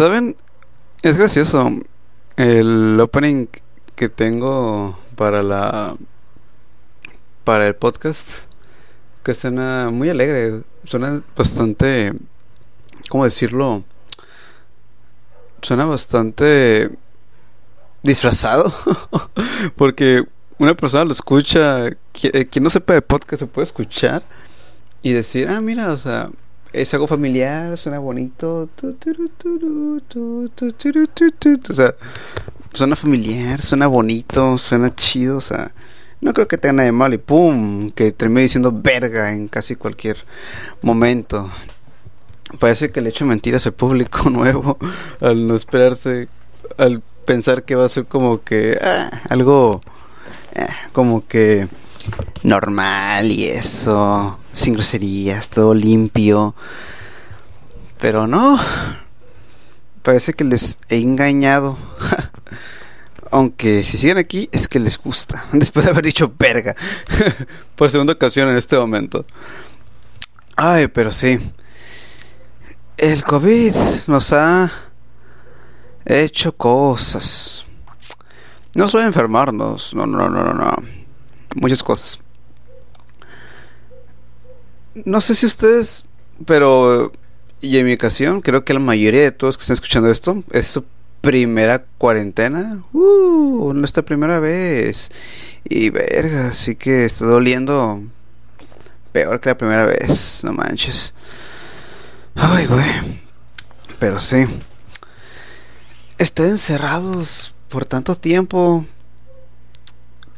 ¿Saben? Es gracioso. El opening que tengo para la. para el podcast. Que suena muy alegre. Suena bastante. ¿Cómo decirlo? Suena bastante. disfrazado. Porque una persona lo escucha. Quien no sepa de podcast se puede escuchar. Y decir, ah, mira, o sea es algo familiar, suena bonito. O sea, suena familiar, suena bonito, suena chido. O sea, no creo que tenga nada de malo y pum, que termine diciendo verga en casi cualquier momento. Parece que le echo mentiras al público nuevo al no esperarse, al pensar que va a ser como que ah, algo como que normal y eso, sin groserías, todo limpio. Pero no, parece que les he engañado. Aunque si siguen aquí es que les gusta. Después de haber dicho verga. Por segunda ocasión en este momento. Ay, pero sí. El COVID nos ha hecho cosas. No suele enfermarnos. No, no, no, no, no muchas cosas. No sé si ustedes, pero y en mi ocasión, creo que la mayoría de todos que están escuchando esto es su primera cuarentena. Uh, nuestra primera vez. Y verga, así que está doliendo peor que la primera vez, no manches. Ay, güey. Pero sí. Estar encerrados por tanto tiempo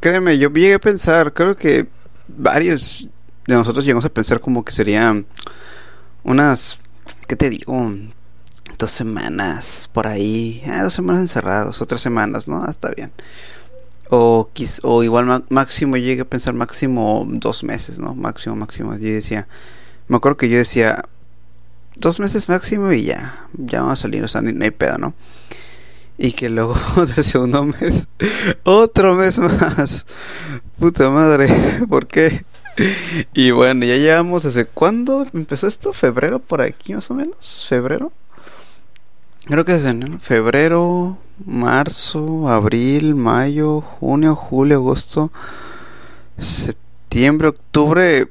créeme, yo llegué a pensar, creo que varios de nosotros llegamos a pensar como que serían unas, ¿qué te digo? Dos semanas por ahí, eh, dos semanas encerrados, otras semanas, ¿no? Ah, está bien. O, o igual máximo, llegué a pensar máximo dos meses, ¿no? Máximo, máximo. Yo decía, me acuerdo que yo decía, dos meses máximo y ya, ya vamos a salir, o sea, no hay pedo, ¿no? Y que luego del segundo mes, otro mes más. Puta madre, ¿por qué? Y bueno, ya llevamos desde cuándo empezó esto, febrero por aquí más o menos, febrero. Creo que es en febrero, marzo, abril, mayo, junio, julio, agosto, septiembre, octubre.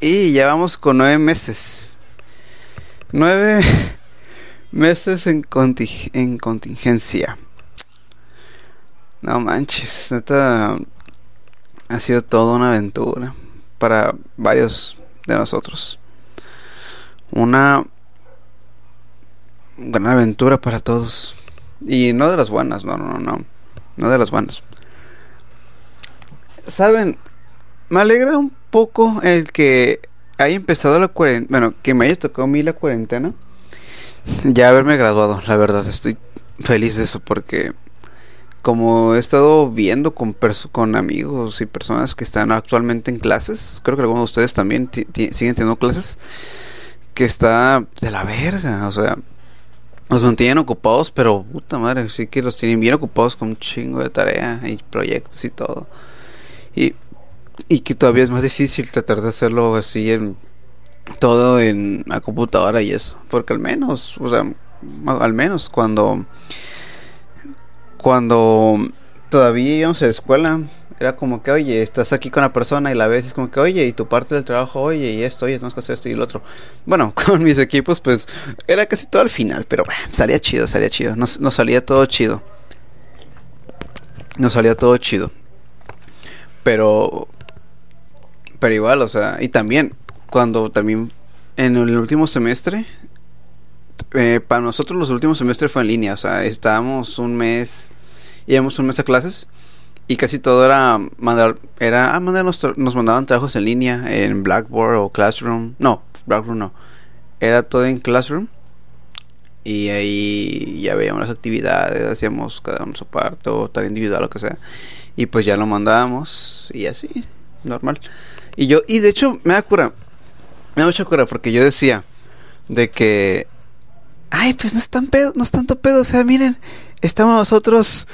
Y ya vamos con nueve meses. Nueve Meses en, en contingencia. No manches, neta. Ha sido toda una aventura para varios de nosotros. Una gran aventura para todos. Y no de las buenas, no, no, no. No de las buenas. Saben, me alegra un poco el que haya empezado la cuarentena. Bueno, que me haya tocado a mí la cuarentena ya haberme graduado, la verdad, estoy feliz de eso porque como he estado viendo con, con amigos y personas que están actualmente en clases, creo que algunos de ustedes también siguen teniendo clases, que está de la verga, o sea, los mantienen ocupados, pero puta madre, sí que los tienen bien ocupados con un chingo de tarea y proyectos y todo. Y, y que todavía es más difícil tratar de hacerlo así en todo en la computadora y eso. Porque al menos, o sea, al menos cuando cuando todavía íbamos a la escuela, era como que, oye, estás aquí con la persona y la ves, es como que, oye, y tu parte del trabajo, oye, y esto, oye, tenemos que hacer esto y lo otro. Bueno, con mis equipos, pues, era casi todo al final, pero salía chido, salía chido, nos, nos salía todo chido. Nos salía todo chido. Pero, pero igual, o sea, y también, cuando también en el último semestre, eh, para nosotros los últimos semestres fue en línea, o sea, estábamos un mes, íbamos un mes a clases y casi todo era mandar, era, ah, mandar nos, nos mandaban trabajos en línea en Blackboard o Classroom, no, Blackboard no, era todo en Classroom y ahí ya veíamos las actividades, hacíamos cada uno su parte o tal individual, lo que sea, y pues ya lo mandábamos y así, normal. Y yo, y de hecho me da cura, me da mucha cura porque yo decía de que. Ay, pues no es tan pedo, no es tanto pedo. O sea, miren, estamos nosotros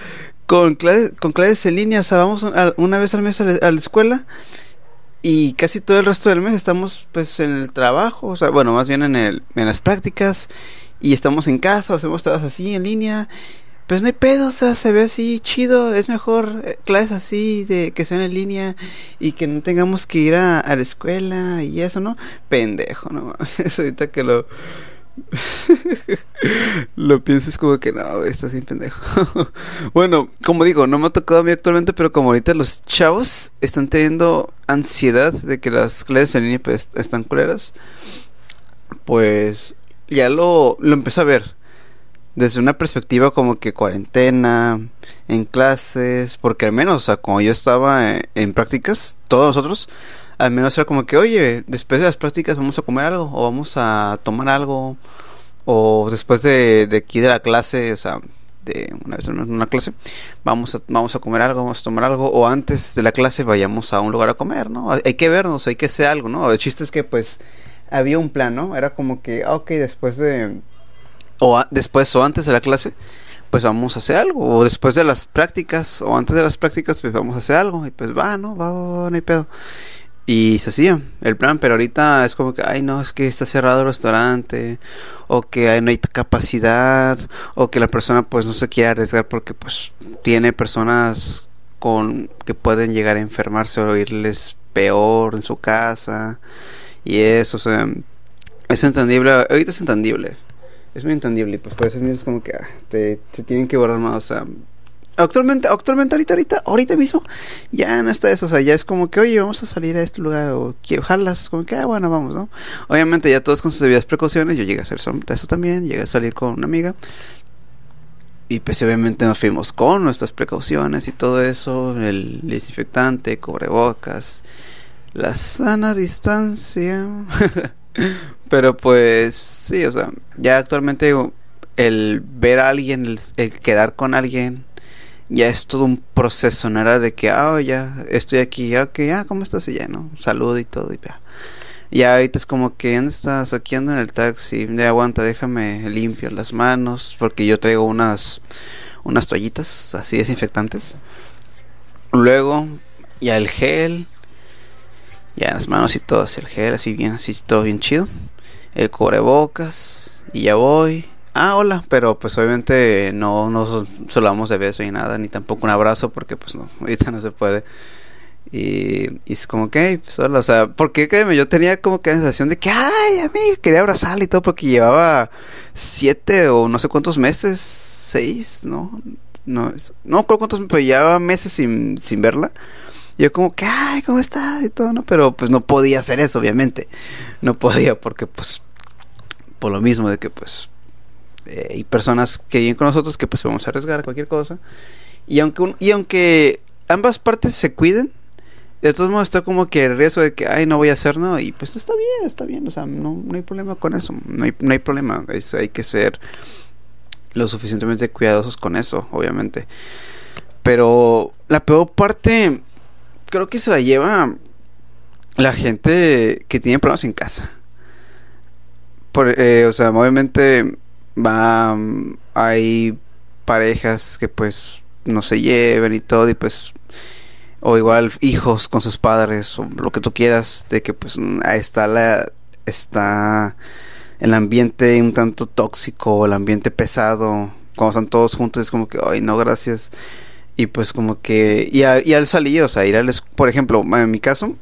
con clases, con clases en línea. O sea, vamos una vez al mes a la, escuela. Y casi todo el resto del mes estamos pues en el trabajo. O sea, bueno, más bien en, el, en las prácticas. y estamos en casa, o hacemos todas así en línea, pues no hay pedo, o sea, se ve así chido, es mejor eh, clases así de que sean en línea y que no tengamos que ir a, la escuela y eso, ¿no? Pendejo, ¿no? Eso ahorita que lo lo piensas como que no, estás sin pendejo. bueno, como digo, no me ha tocado a mí actualmente, pero como ahorita los chavos están teniendo ansiedad de que las clases en línea pues, están culeras, pues ya lo, lo empecé a ver. Desde una perspectiva como que cuarentena, en clases, porque al menos, o sea, como yo estaba en, en prácticas, todos nosotros, al menos era como que, oye, después de las prácticas vamos a comer algo, o vamos a tomar algo, o después de, de aquí de la clase, o sea, de una vez en una clase, vamos a, vamos a comer algo, vamos a tomar algo, o antes de la clase vayamos a un lugar a comer, ¿no? Hay que vernos, hay que hacer algo, ¿no? El chiste es que, pues, había un plan, ¿no? Era como que, ah, ok, después de, o después o antes de la clase, pues vamos a hacer algo. O después de las prácticas, o antes de las prácticas, pues vamos a hacer algo. Y pues va, ¿no? Va, va no hay pedo. Y se hacía el plan, pero ahorita es como que, ay, no, es que está cerrado el restaurante, o que no hay capacidad, o que la persona pues no se quiere arriesgar porque pues tiene personas con que pueden llegar a enfermarse o irles peor en su casa y eso, o sea, es entendible, ahorita es entendible, es muy entendible pues por eso es como que ah, te, tienen que borrar más, o sea, Actualmente, actualmente ahorita, ahorita, ahorita mismo, ya no está eso, o sea, ya es como que, oye, vamos a salir a este lugar, o que como que, ah, bueno, vamos, ¿no? Obviamente ya todos con sus debidas precauciones, yo llegué a hacer eso también, llegué a salir con una amiga, y pues obviamente nos fuimos con nuestras precauciones y todo eso, el desinfectante, cubrebocas, la sana distancia, pero pues, sí, o sea, ya actualmente el ver a alguien, el quedar con alguien, ya es todo un proceso, no era de que, ah, ya estoy aquí, ya, que, ya, ¿cómo estás? Y ya, ¿no? Salud y todo, y ya. Ya ahorita es como que, ¿dónde estás? Aquí ando en el taxi, de aguanta, déjame limpiar las manos, porque yo traigo unas, unas toallitas así desinfectantes. Luego, ya el gel, ya las manos y todo, así el gel, así bien, así todo bien chido. El cubrebocas, y ya voy ah, hola, pero pues obviamente no nos solamos de beso y nada, ni tampoco un abrazo, porque pues no, ahorita no se puede. Y, es como que, pues hola, o sea, porque créeme, yo tenía como que la sensación de que, ay, a mí quería abrazarle y todo, porque llevaba siete o no sé cuántos meses, seis, ¿no? No, no cuántos, pero llevaba meses sin, sin verla. Yo como que, ay, ¿cómo estás? Y todo, ¿no? Pero pues no podía hacer eso, obviamente. No podía porque pues, por lo mismo de que pues eh, hay personas que vienen con nosotros que pues vamos a arriesgar cualquier cosa. Y aunque, y aunque ambas partes se cuiden, de todos modos está como que el riesgo de que, ay, no voy a hacer, ¿no? Y pues está bien, está bien, o sea, no, no hay problema con eso, no hay, no hay problema, es, hay que ser lo suficientemente cuidadosos con eso, obviamente. Pero la peor parte, creo que se la lleva la gente que tiene problemas en casa. Eh, o sea, obviamente va hay parejas que pues no se lleven y todo y pues o igual hijos con sus padres o lo que tú quieras de que pues ahí está la está el ambiente un tanto tóxico el ambiente pesado cuando están todos juntos es como que ay no gracias y pues como que y, y al salir o sea ir al por ejemplo en mi caso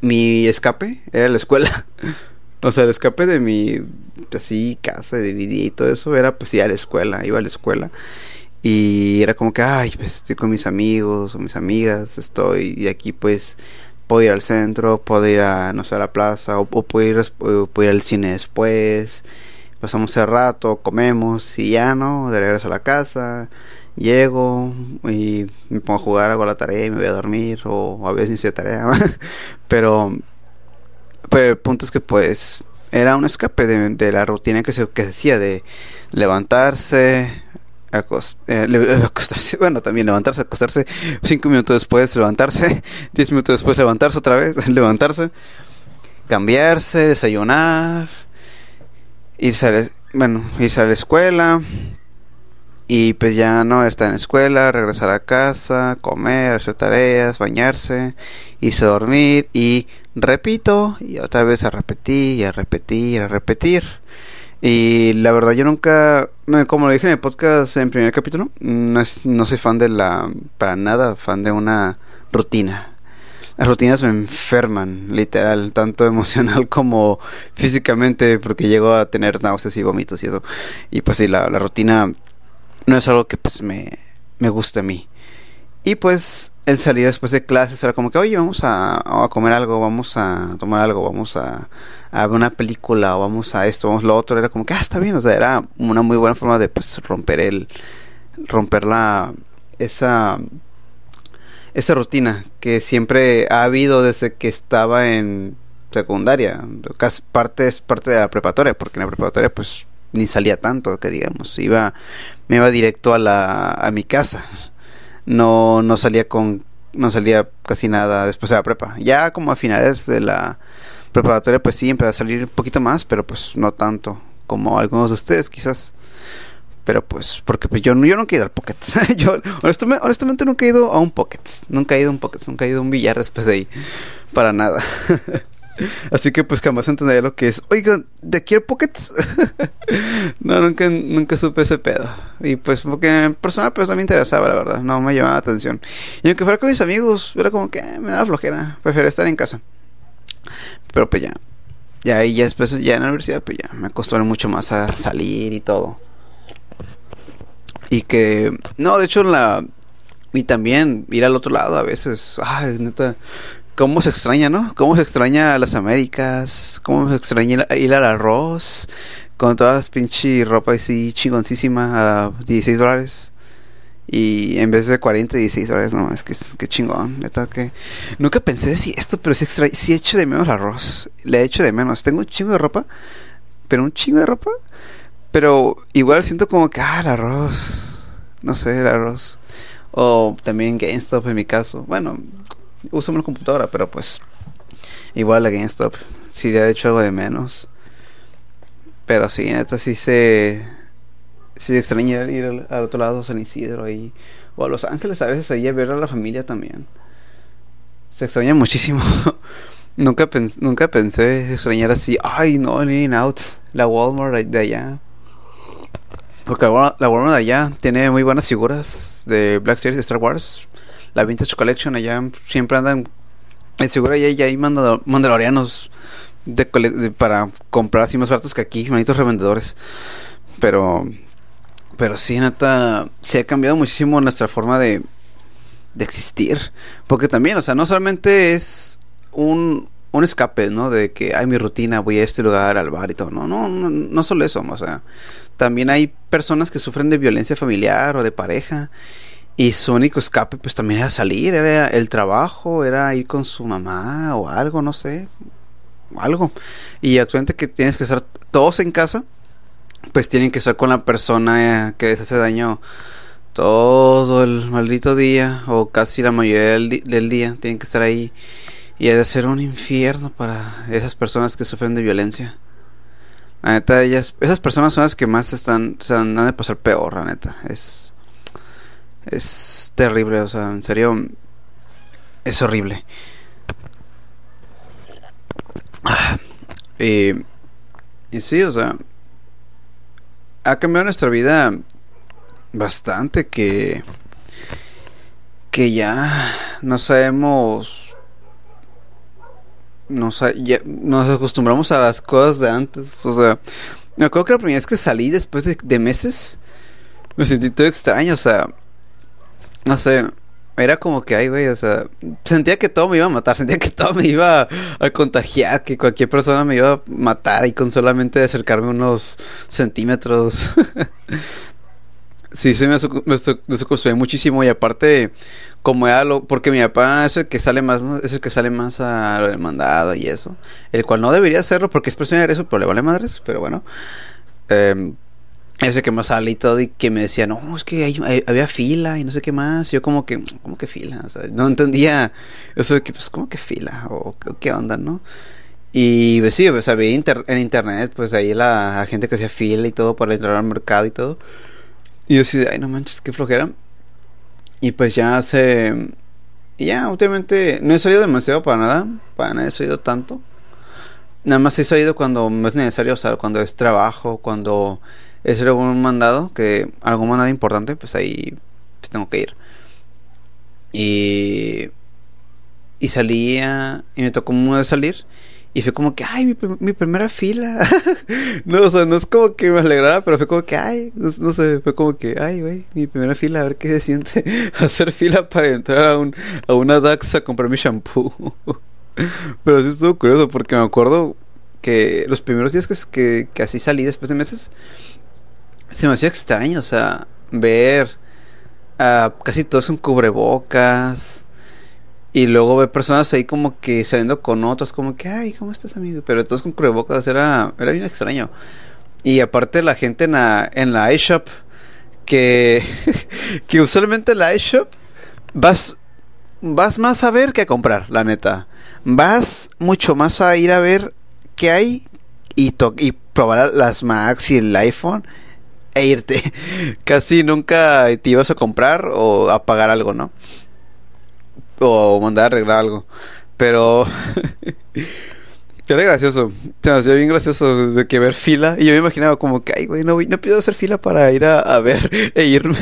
mi escape era la escuela O sea, el escape de mi, así, casa, de mi y todo eso era pues ir a la escuela, iba a la escuela. Y era como que, ay, pues estoy con mis amigos o mis amigas, estoy, y aquí pues puedo ir al centro, puedo ir a, no sé, a la plaza, o, puedo, ir, puedo ir al cine después. Pasamos el rato, comemos y ya, ¿no? De regreso a la casa, llego y me pongo a jugar, hago la tarea y me voy a dormir, o a veces ni hice tarea. Pero pero el punto es que pues era un escape de, la rutina que se, que decía de levantarse, eh, acostarse, bueno, también levantarse, acostarse, cinco minutos después levantarse, diez minutos después levantarse otra vez, levantarse, cambiarse, desayunar, irse a bueno, irse a la escuela, y pues ya no estar en la escuela, regresar a casa, comer, hacer tareas, bañarse, irse a dormir y repito y otra vez a repetir y a repetir, a repetir. Y la verdad yo nunca, como lo dije en el podcast en primer capítulo, no, es, no soy fan de la, para nada fan de una rutina. Las rutinas me enferman, literal, tanto emocional como físicamente, porque llego a tener náuseas y vómitos y eso. Y pues sí, la, la rutina no es algo que pues me, me gusta a mí. Y pues el salir después de clases era como que, oye, vamos a, comer algo, vamos a tomar algo, vamos a, a, ver una película, o vamos a esto, vamos a lo otro. Era como que, ah, está bien, o sea, era una muy buena forma de pues romper el, romper la, esa, esa rutina que siempre ha habido desde que estaba en secundaria. Casi parte, es parte de la preparatoria, porque en la preparatoria pues ni salía tanto, que digamos, iba, me iba directo a la, a mi casa no, no salía con, no salía casi nada después de la prepa. Ya como a finales de la preparatoria, pues sí, empecé a salir un poquito más, pero pues no tanto como algunos de ustedes quizás. Pero pues, porque pues yo, yo nunca he ido al Pockets. yo honestamente, honestamente nunca he ido a un Pockets. Nunca he ido a un Pockets, nunca he ido a un billar después de ahí. Para nada. Así que pues jamás entendería lo que es. Oigan, ¿de aquí Pockets? no, nunca, nunca supe ese pedo. Y pues porque en personal pues no me interesaba, la verdad. No me llamaba la atención. Y aunque fuera con mis amigos, era como que eh, me daba flojera. Prefería estar en casa. Pero pues ya. Ya ahí ya después, ya en la universidad, pues ya me acostumbré mucho más a salir y todo. Y que, no, de hecho la... Y también ir al otro lado a veces. Ay, neta cómo se extraña, ¿no? Cómo se extraña a las Américas, cómo se extraña ir al arroz, con todas las pinche ropa así chingoncísima a 16 dólares. Y en vez de 40, 16 dólares, no, es que es que chingón, neta que... Nunca pensé si esto, pero sí, extra... sí echo de menos el arroz, le echo de menos. Tengo un chingo de ropa, pero un chingo de ropa, pero igual siento como que, ah, el arroz, no sé, el arroz. O también GameStop en mi caso. Bueno, uso una computadora, pero pues igual la GameStop sí de hecho algo de menos. Pero sí, neta sí se sí extraña ir al, otro lado San Isidro ahí o a Los Ángeles a veces ahí a ver a la familia también. Se extraña muchísimo. nunca pensé, nunca pensé extrañar así, ay, no, el In Out, la Walmart de allá. Porque la Walmart de allá tiene muy buenas figuras de Black Series de Star Wars la Vintage Collection allá siempre andan seguro ya, ya hay mandalorianos de, para comprar así más baratos que aquí, manitos revendedores. Pero pero sí, neta, se ha cambiado muchísimo nuestra forma de de existir, porque también, o sea, no solamente es un un escape, ¿no? De que hay mi rutina, voy a este lugar, al bar y todo. No, no, no, no solo eso, o sea, también hay personas que sufren de violencia familiar o de pareja y su único escape pues también era salir, era el trabajo, era ir con su mamá o algo, no sé, algo. Y actualmente que tienes que estar todos en casa, pues tienen que estar con la persona que les hace daño todo el maldito día o casi la mayoría del, día, tienen que estar ahí. Y ha de ser un infierno para esas personas que sufren de violencia. La neta, ellas, esas personas son las que más están, se han de pasar peor, la neta. Es es terrible, o sea, en serio, es horrible. Y, y sí, o sea, ha cambiado nuestra vida bastante que que ya no sabemos no ya nos acostumbramos a las cosas de antes o sea me acuerdo que la primera vez que salí después de, de meses me sentí todo extraño o sea no sé, era como que, ay, güey, o sea, sentía que todo me iba a matar, sentía que todo me iba a, contagiar, que cualquier persona me iba a matar y con solamente acercarme unos centímetros. sí, se me, me muchísimo y aparte, como era lo, porque mi papá es el que sale más, es el que sale más a lo mandado y eso, el cual no debería hacerlo porque es de eso, pero le vale madres, pero bueno. Eh, ese que me salí y todo y que me decía, no, es que había fila y no sé qué más. yo como que, ¿cómo que fila? O sea, no entendía eso de que, pues, ¿cómo que fila? O, qué onda, ¿no? Y pues sí, pues había en internet, pues ahí la, gente que hacía fila y todo para entrar al mercado y todo. Y yo decía, ay, no manches, qué flojera. Y pues ya se... Y ya, últimamente no he salido demasiado para nada, para nada he salido tanto. nada más he salido cuando es necesario, o sea, cuando es trabajo, cuando es algún mandado, que algún mandado importante, pues ahí pues tengo que ir. Y, y salía, y me tocó muy salir. Y fue como que, ay, mi, mi primera fila. no, o sea, no es como que me alegrara, pero fue como que, ay, no, sé, fue como que, ay, güey, mi primera fila, a ver qué se siente hacer fila para entrar a, un, a una DAX a comprar mi shampoo. pero sí estuvo curioso porque me acuerdo que los primeros días que, que, que así salí después de meses, se me hacía extraño, o sea, ver a casi todos con cubrebocas y luego ver personas ahí como que saliendo con otros, como que, ay, ¿cómo estás, amigo? Pero todos con cubrebocas era, era bien extraño. Y aparte la gente en la, en la iShop, que, que usualmente en la iShop vas, vas más a ver que a comprar, la neta. Vas mucho más a ir a ver qué hay y, y probar las Macs y el iPhone e irte. Casi nunca te ibas a comprar o a pagar algo, ¿no? o mandar a arreglar algo. Pero era gracioso. Se hacía bien gracioso de que ver fila. Y yo me imaginaba como que, ay, güey, no, no pido hacer fila para ir a, ver e irme.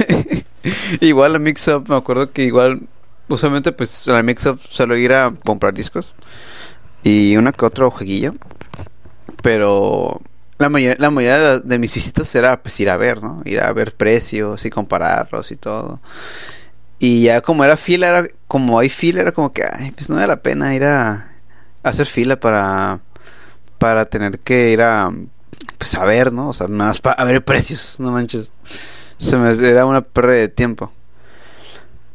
igual a Mix Up, me acuerdo que igual, usualmente, pues a la Mix Up suelo ir a comprar discos. Y una que otro jueguillo. Pero la la mayoría de mis visitas era pues ir a ver, ¿no? Ir a ver precios y compararlos y todo. Y ya como era fila, era como hay fila, era como que, ay, pues no vale la pena ir a, hacer fila para, para tener que ir a, pues a ver, ¿no? O sea, más para ver precios, no manches. Se me era una pérdida de tiempo.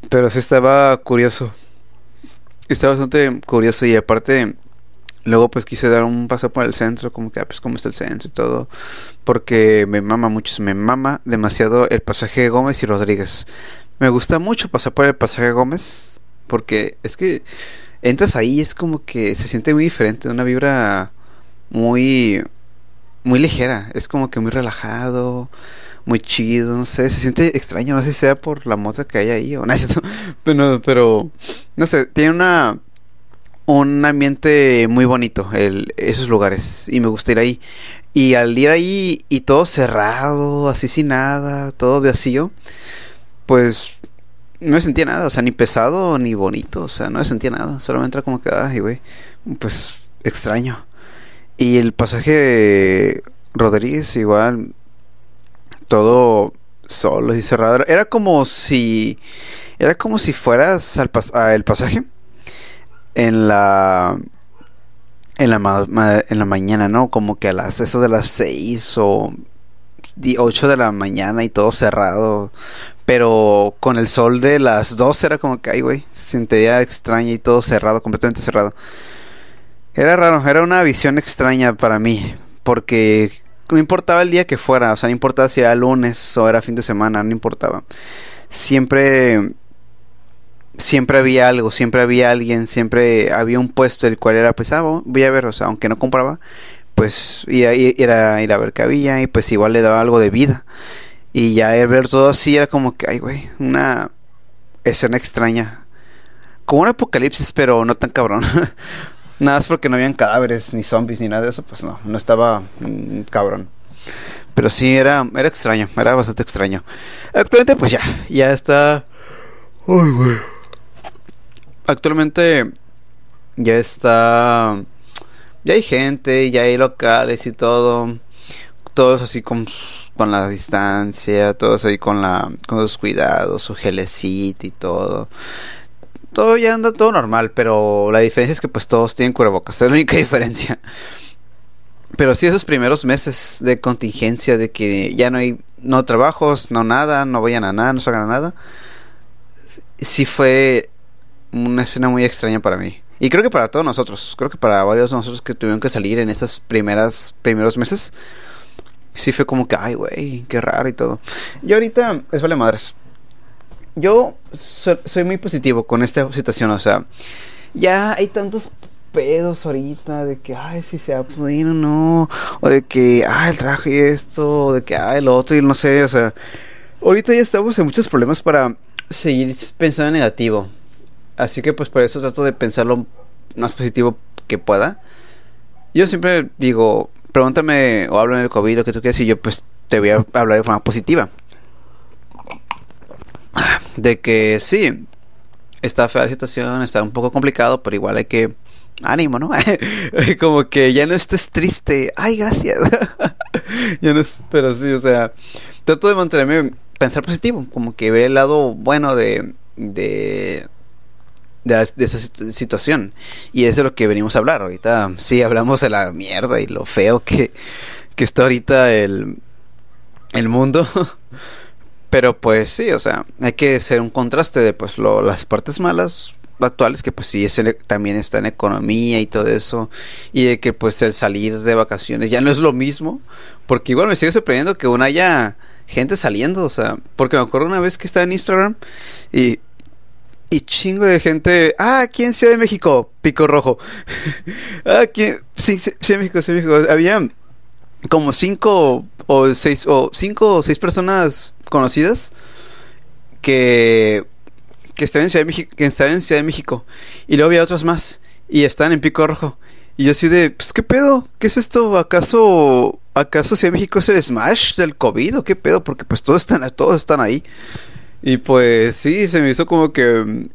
Pero sí estaba curioso. Estaba bastante curioso y aparte luego pues quise dar un paso por el centro, como que, ah, pues cómo está el centro y todo. Porque me mama mucho, me mama demasiado el pasaje Gómez y Rodríguez. Me gusta mucho pasar por el pasaje Gómez. Porque es que entras ahí, es como que se siente muy diferente, una vibra muy, muy ligera. Es como que muy relajado, muy chido, no sé, se siente extraño, no sé si sea por la moto que hay ahí o no, pero, pero no sé, tiene una un ambiente muy bonito esos lugares y me gusta ir ahí y al ir ahí y todo cerrado así sin nada todo vacío pues no me sentía nada, o sea, ni pesado ni bonito, o sea, no me sentía nada, solamente era como que, ay, güey, pues extraño. Y el pasaje Rodríguez igual, todo solo y cerrado, era como si, era como si fueras al el pasaje en la en la, en la mañana, ¿no? Como que a las eso de las 6 o 8 de la mañana y todo cerrado. Pero con el sol de las 2 era como que, ay, güey, se sentía extraña y todo cerrado, completamente cerrado. Era raro, era una visión extraña para mí, porque no importaba el día que fuera, o sea, no importaba si era lunes o era fin de semana, no importaba. Siempre siempre había algo, siempre había alguien, siempre había un puesto el cual era pues, ah, voy a ver, o sea, aunque no compraba, pues ir a, ir a ver qué había y pues igual le daba algo de vida. Y ya ver todo así era como que, ay, güey, una escena extraña. Como un apocalipsis, pero no tan cabrón. nada más porque no habían cadáveres, ni zombies, ni nada de eso, pues no, no estaba mm, cabrón. Pero sí, era, era extraño, era bastante extraño. Actualmente, pues ya, ya está. Ay, güey. Actualmente ya está. Ya hay gente, ya hay locales y todo. Todos así con con la distancia, todos ahí con la con los cuidados, su gelecito y todo. Todo ya anda todo normal, pero la diferencia es que pues todos tienen cubrebocas, es la única diferencia. Pero sí esos primeros meses de contingencia de que ya no hay no trabajos, no nada, no vayan a nada, no salgan a nada. Sí fue una escena muy extraña para mí. Y creo que para todos nosotros, creo que para varios de nosotros que tuvieron que salir en esas primeras primeros meses sí fue como que, ay, güey, qué raro y todo. Yo ahorita, es vale madres. Yo soy muy positivo con esta situación, o sea, ya hay tantos pedos ahorita de que, ay, si se ha podido o no, o de que, ay, el trabajo y esto, o de que, ay, el otro y no sé, o sea, ahorita ya estamos en muchos problemas para seguir pensando en negativo. Así que pues por eso trato de pensar lo más positivo que pueda. yo siempre digo, pregúntame o háblame del COVID, lo que tú quieras, y yo pues te voy a hablar de forma positiva. De que sí, está fea la situación, está un poco complicado, pero igual hay que ánimo, ¿no? Como que ya no estés triste. Ay, gracias. ya no pero sí, o sea, trato de mantenerme pensar positivo, como que ver el lado bueno de de, esa situación. Y es de lo que venimos a hablar. Ahorita sí hablamos de la mierda y lo feo que, que está ahorita el, el mundo. Pero pues sí, o sea, hay que hacer un contraste de pues las partes malas actuales que pues sí es también está en economía y todo eso y de que pues el salir de vacaciones ya no es lo mismo porque igual me sigue sorprendiendo que aún haya gente saliendo o sea porque me acuerdo una vez que estaba en Instagram y y chingo de gente. Ah, aquí en Ciudad de México, Pico Rojo. ah, aquí. Sí, Ciudad de México, Ciudad de México. Había como cinco o seis o cinco o seis personas conocidas que que estaban en Ciudad de México, que estaban en Ciudad de México y luego había otros más y están en Pico Rojo y yo así de pues qué pedo qué es esto acaso acaso Ciudad de México es el smash del covid o qué pedo porque pues todos están todos están ahí y pues sí, se me hizo como que.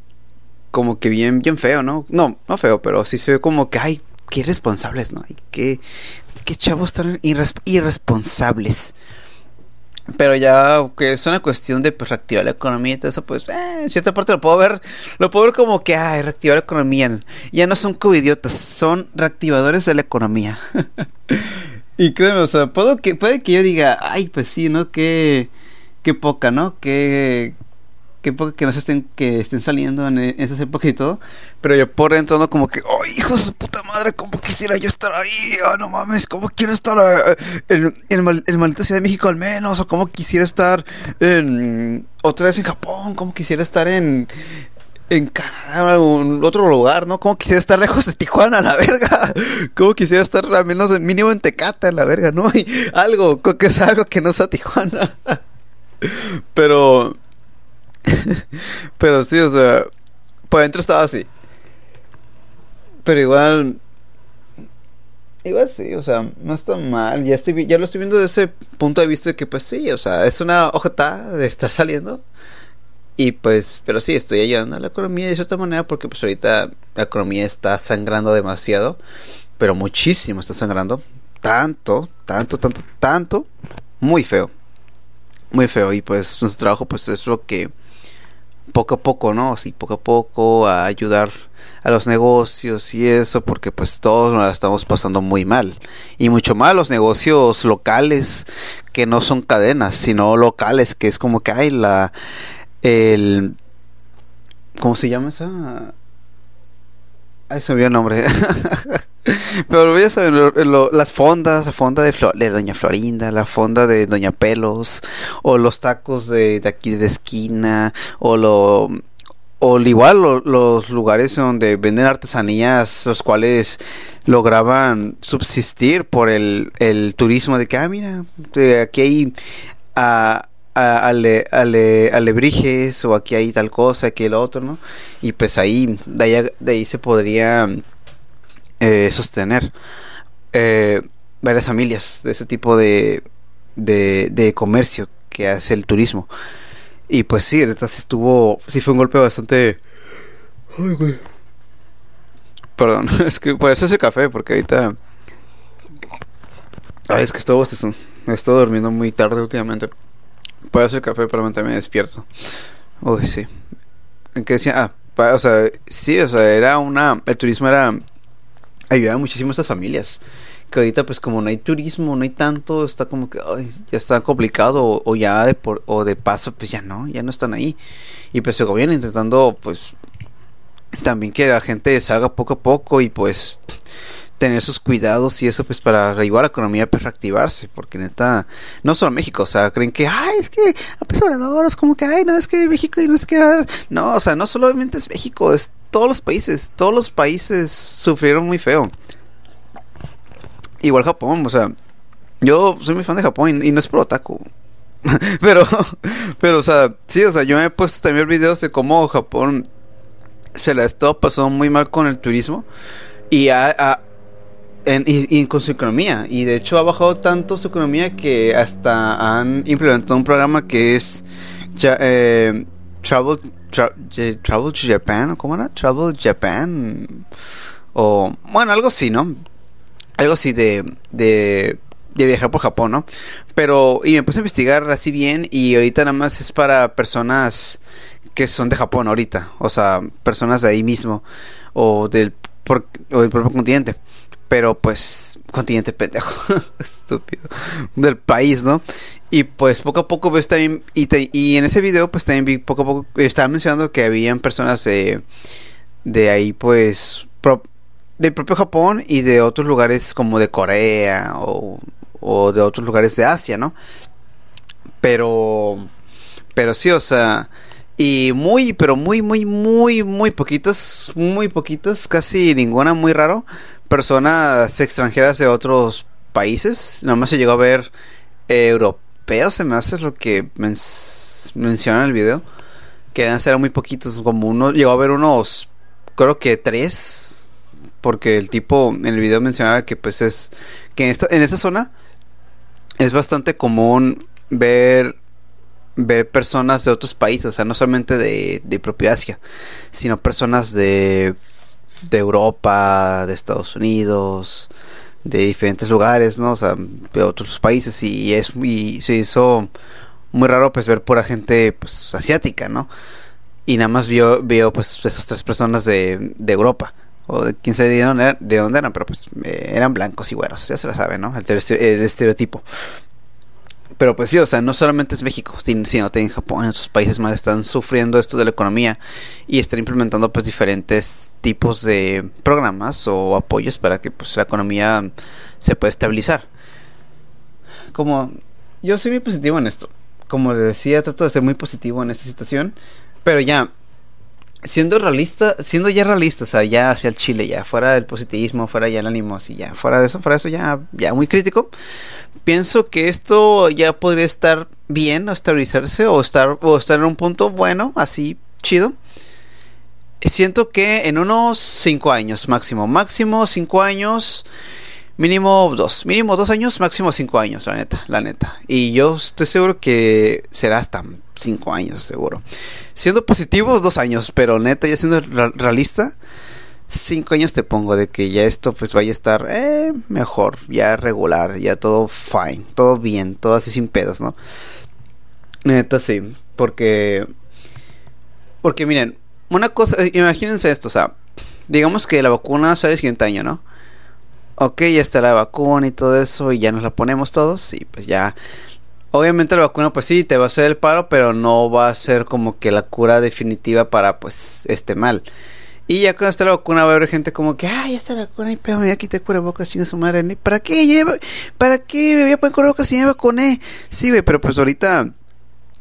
Como que bien, bien feo, ¿no? No, no feo, pero sí fue como que, ay, qué irresponsables, ¿no? Ay, qué, qué chavos tan irresponsables. Pero ya que es una cuestión de pues, reactivar la economía y todo eso, pues eh, en cierta parte lo puedo ver, lo puedo ver como que, ay, reactivar la economía. Ya no son covidiotas, son reactivadores de la economía. y créeme, o sea, puedo que, puede que yo diga, ay, pues sí, ¿no? Que qué poca, ¿no? Qué, qué poca que no se estén, que estén saliendo en, esas épocas y todo. Pero yo por dentro, ¿no? Como que, oh, hijos de puta madre, ¿cómo quisiera yo estar ahí? Oh, no mames, ¿cómo quiero estar eh, en, en, en maldita Ciudad de México al menos? O cómo quisiera estar en, otra vez en Japón, ¿cómo quisiera estar en, en Canadá o en otro lugar, ¿no? ¿Cómo quisiera estar lejos de Tijuana, la verga? ¿Cómo quisiera estar al menos mínimo en Tecate, la verga, ¿no? Y algo, que es algo que no sea Tijuana. Pero. pero sí, o sea. Por dentro estaba así. Pero igual. Igual sí, o sea, no está mal. Ya estoy ya lo estoy viendo desde ese punto de vista de que pues sí, o sea, es una ojeta de estar saliendo. Y pues, pero sí, estoy ayudando a la economía de cierta manera porque pues ahorita la economía está sangrando demasiado. Pero muchísimo está sangrando. Tanto, tanto, tanto, tanto. Muy feo muy feo y pues nuestro trabajo pues es lo que poco a poco, ¿no? Sí, poco a poco a ayudar a los negocios y eso, porque pues todos nos estamos pasando muy mal. Y mucho más los negocios locales que no son cadenas, sino locales, que es como que hay la... el... ¿Cómo se llama esa? Ahí me el nombre. Pero voy a saber las fondas, la fonda de, Doña Florinda, la fonda de Doña Pelos, o los tacos de, de aquí de esquina, o lo o igual los lugares donde venden artesanías, los cuales lograban subsistir por el, el turismo de que, ah, mira, aquí hay a, ale, ale, alebrijes o aquí hay tal cosa, aquí el otro, ¿no? Y pues ahí, de ahí, de ahí se podría eh, sostener eh, varias familias de ese tipo de, de, comercio que hace el turismo. Y pues sí, estuvo, sí fue un golpe bastante... Ay, güey. Perdón, es que por eso ese café, porque ahorita... Ay, es que estoy, estoy durmiendo muy tarde últimamente. Puede hacer café para mantenerme despierto. Uy, sí. ¿En qué decía? Ah, o sea, sí, o sea, era una... El turismo era ayuda muchísimo a estas familias. Que ahorita pues como no hay turismo, no hay tanto, está como que ya está complicado o, ya de por, o de paso pues ya no, ya no están ahí. Y pues el gobierno intentando pues también que la gente salga poco a poco y pues tener sus cuidados y eso pues para igual la economía pues reactivarse porque neta no solo México o sea creen que ay es que a es como que ay no es que México y no es que no o sea no solamente es México es todos los países, todos los países sufrieron muy feo. Igual Japón, o sea, yo soy muy fan de Japón y, no es por otaku. pero, pero, o sea, sí, o sea, yo me he puesto también videos de cómo Japón se la ha pasando muy mal con el turismo. Y ha, y, con su economía. Y de hecho ha bajado tanto su economía que hasta han implementado un programa que es eh, Travel, Travel Japan, ¿cómo era? Travel Japan. O, bueno, algo así, ¿no? Algo así de, de, de viajar por Japón, ¿no? Pero, y me puse a investigar así bien y ahorita nada más es para personas que son de Japón ahorita. O sea, personas de ahí mismo o del, o del propio continente pero pues continente pendejo, estúpido, del país, ¿no? Y pues poco a poco ves también, y, y en ese video pues también vi poco a poco, estaba mencionando que habían personas de, de ahí pues, del propio Japón y de otros lugares como de Corea o, o de otros lugares de Asia, ¿no? Pero, pero sí, o sea, y muy, pero muy, muy, muy, muy poquitas, muy poquitas, casi ninguna, muy raro, personas extranjeras de otros países. Nada más se llegó a ver europeos, se me hace lo que menciona en el video. Que eran ser muy poquitos, como uno. Llegó a ver unos, creo que tres. Porque el tipo en el video mencionaba que pues es. Que en esta, en esta zona es bastante común ver ver personas de otros países, o sea, no solamente de, de propia Asia, sino personas de de Europa, de Estados Unidos, de diferentes lugares, ¿no? O sea, de otros países y es muy, se hizo muy raro pues ver pura gente pues asiática, ¿no? Y nada más vio, vio pues esas tres personas de, de Europa o de quién sabe de dónde, de dónde eran, pero pues eh, eran blancos y güeros, ya se la sabe, ¿no? El estereotipo. Pero pues sí, o sea, no solamente es México, sino también Japón otros países más están sufriendo esto de la economía y están implementando pues diferentes tipos de programas o apoyos para que pues la economía se pueda estabilizar. Como yo soy muy positivo en esto. Como les decía, trato de ser muy positivo en esta situación, pero ya siendo realista, siendo ya realista, o sea, ya hacia el Chile, ya fuera del positivismo, fuera ya el ánimo, así ya, fuera de eso, fuera de eso ya, ya muy crítico. Pienso que esto ya podría estar bien estabilizarse o estar o estar en un punto bueno, así chido. Siento que en unos 5 años máximo, máximo 5 años, mínimo 2, mínimo 2 años, máximo 5 años, la neta, la neta. Y yo estoy seguro que será hasta 5 años, seguro. Siendo positivos, 2 años, pero neta, ya siendo realista, 5 años te pongo de que ya esto pues vaya a estar eh, mejor, ya regular, ya todo fine, todo bien, todo así sin pedos, ¿no? Neta, sí, porque... Porque miren, una cosa, imagínense esto, o sea, digamos que la vacuna sale el siguiente año, ¿no? Ok, ya está la vacuna y todo eso y ya nos la ponemos todos y pues ya Obviamente la vacuna pues sí te va a hacer el paro, pero no va a ser como que la cura definitiva para pues este mal. Y ya cuando esté la vacuna va a haber gente como que, ay, ya está la vacuna y pero me voy a quitar cubrebocas, chinga su madre. ¿Para qué? Lleva, ¿Para qué me voy a poner cubrebocas si ya me vacuné? Sí, güey, pero pues ahorita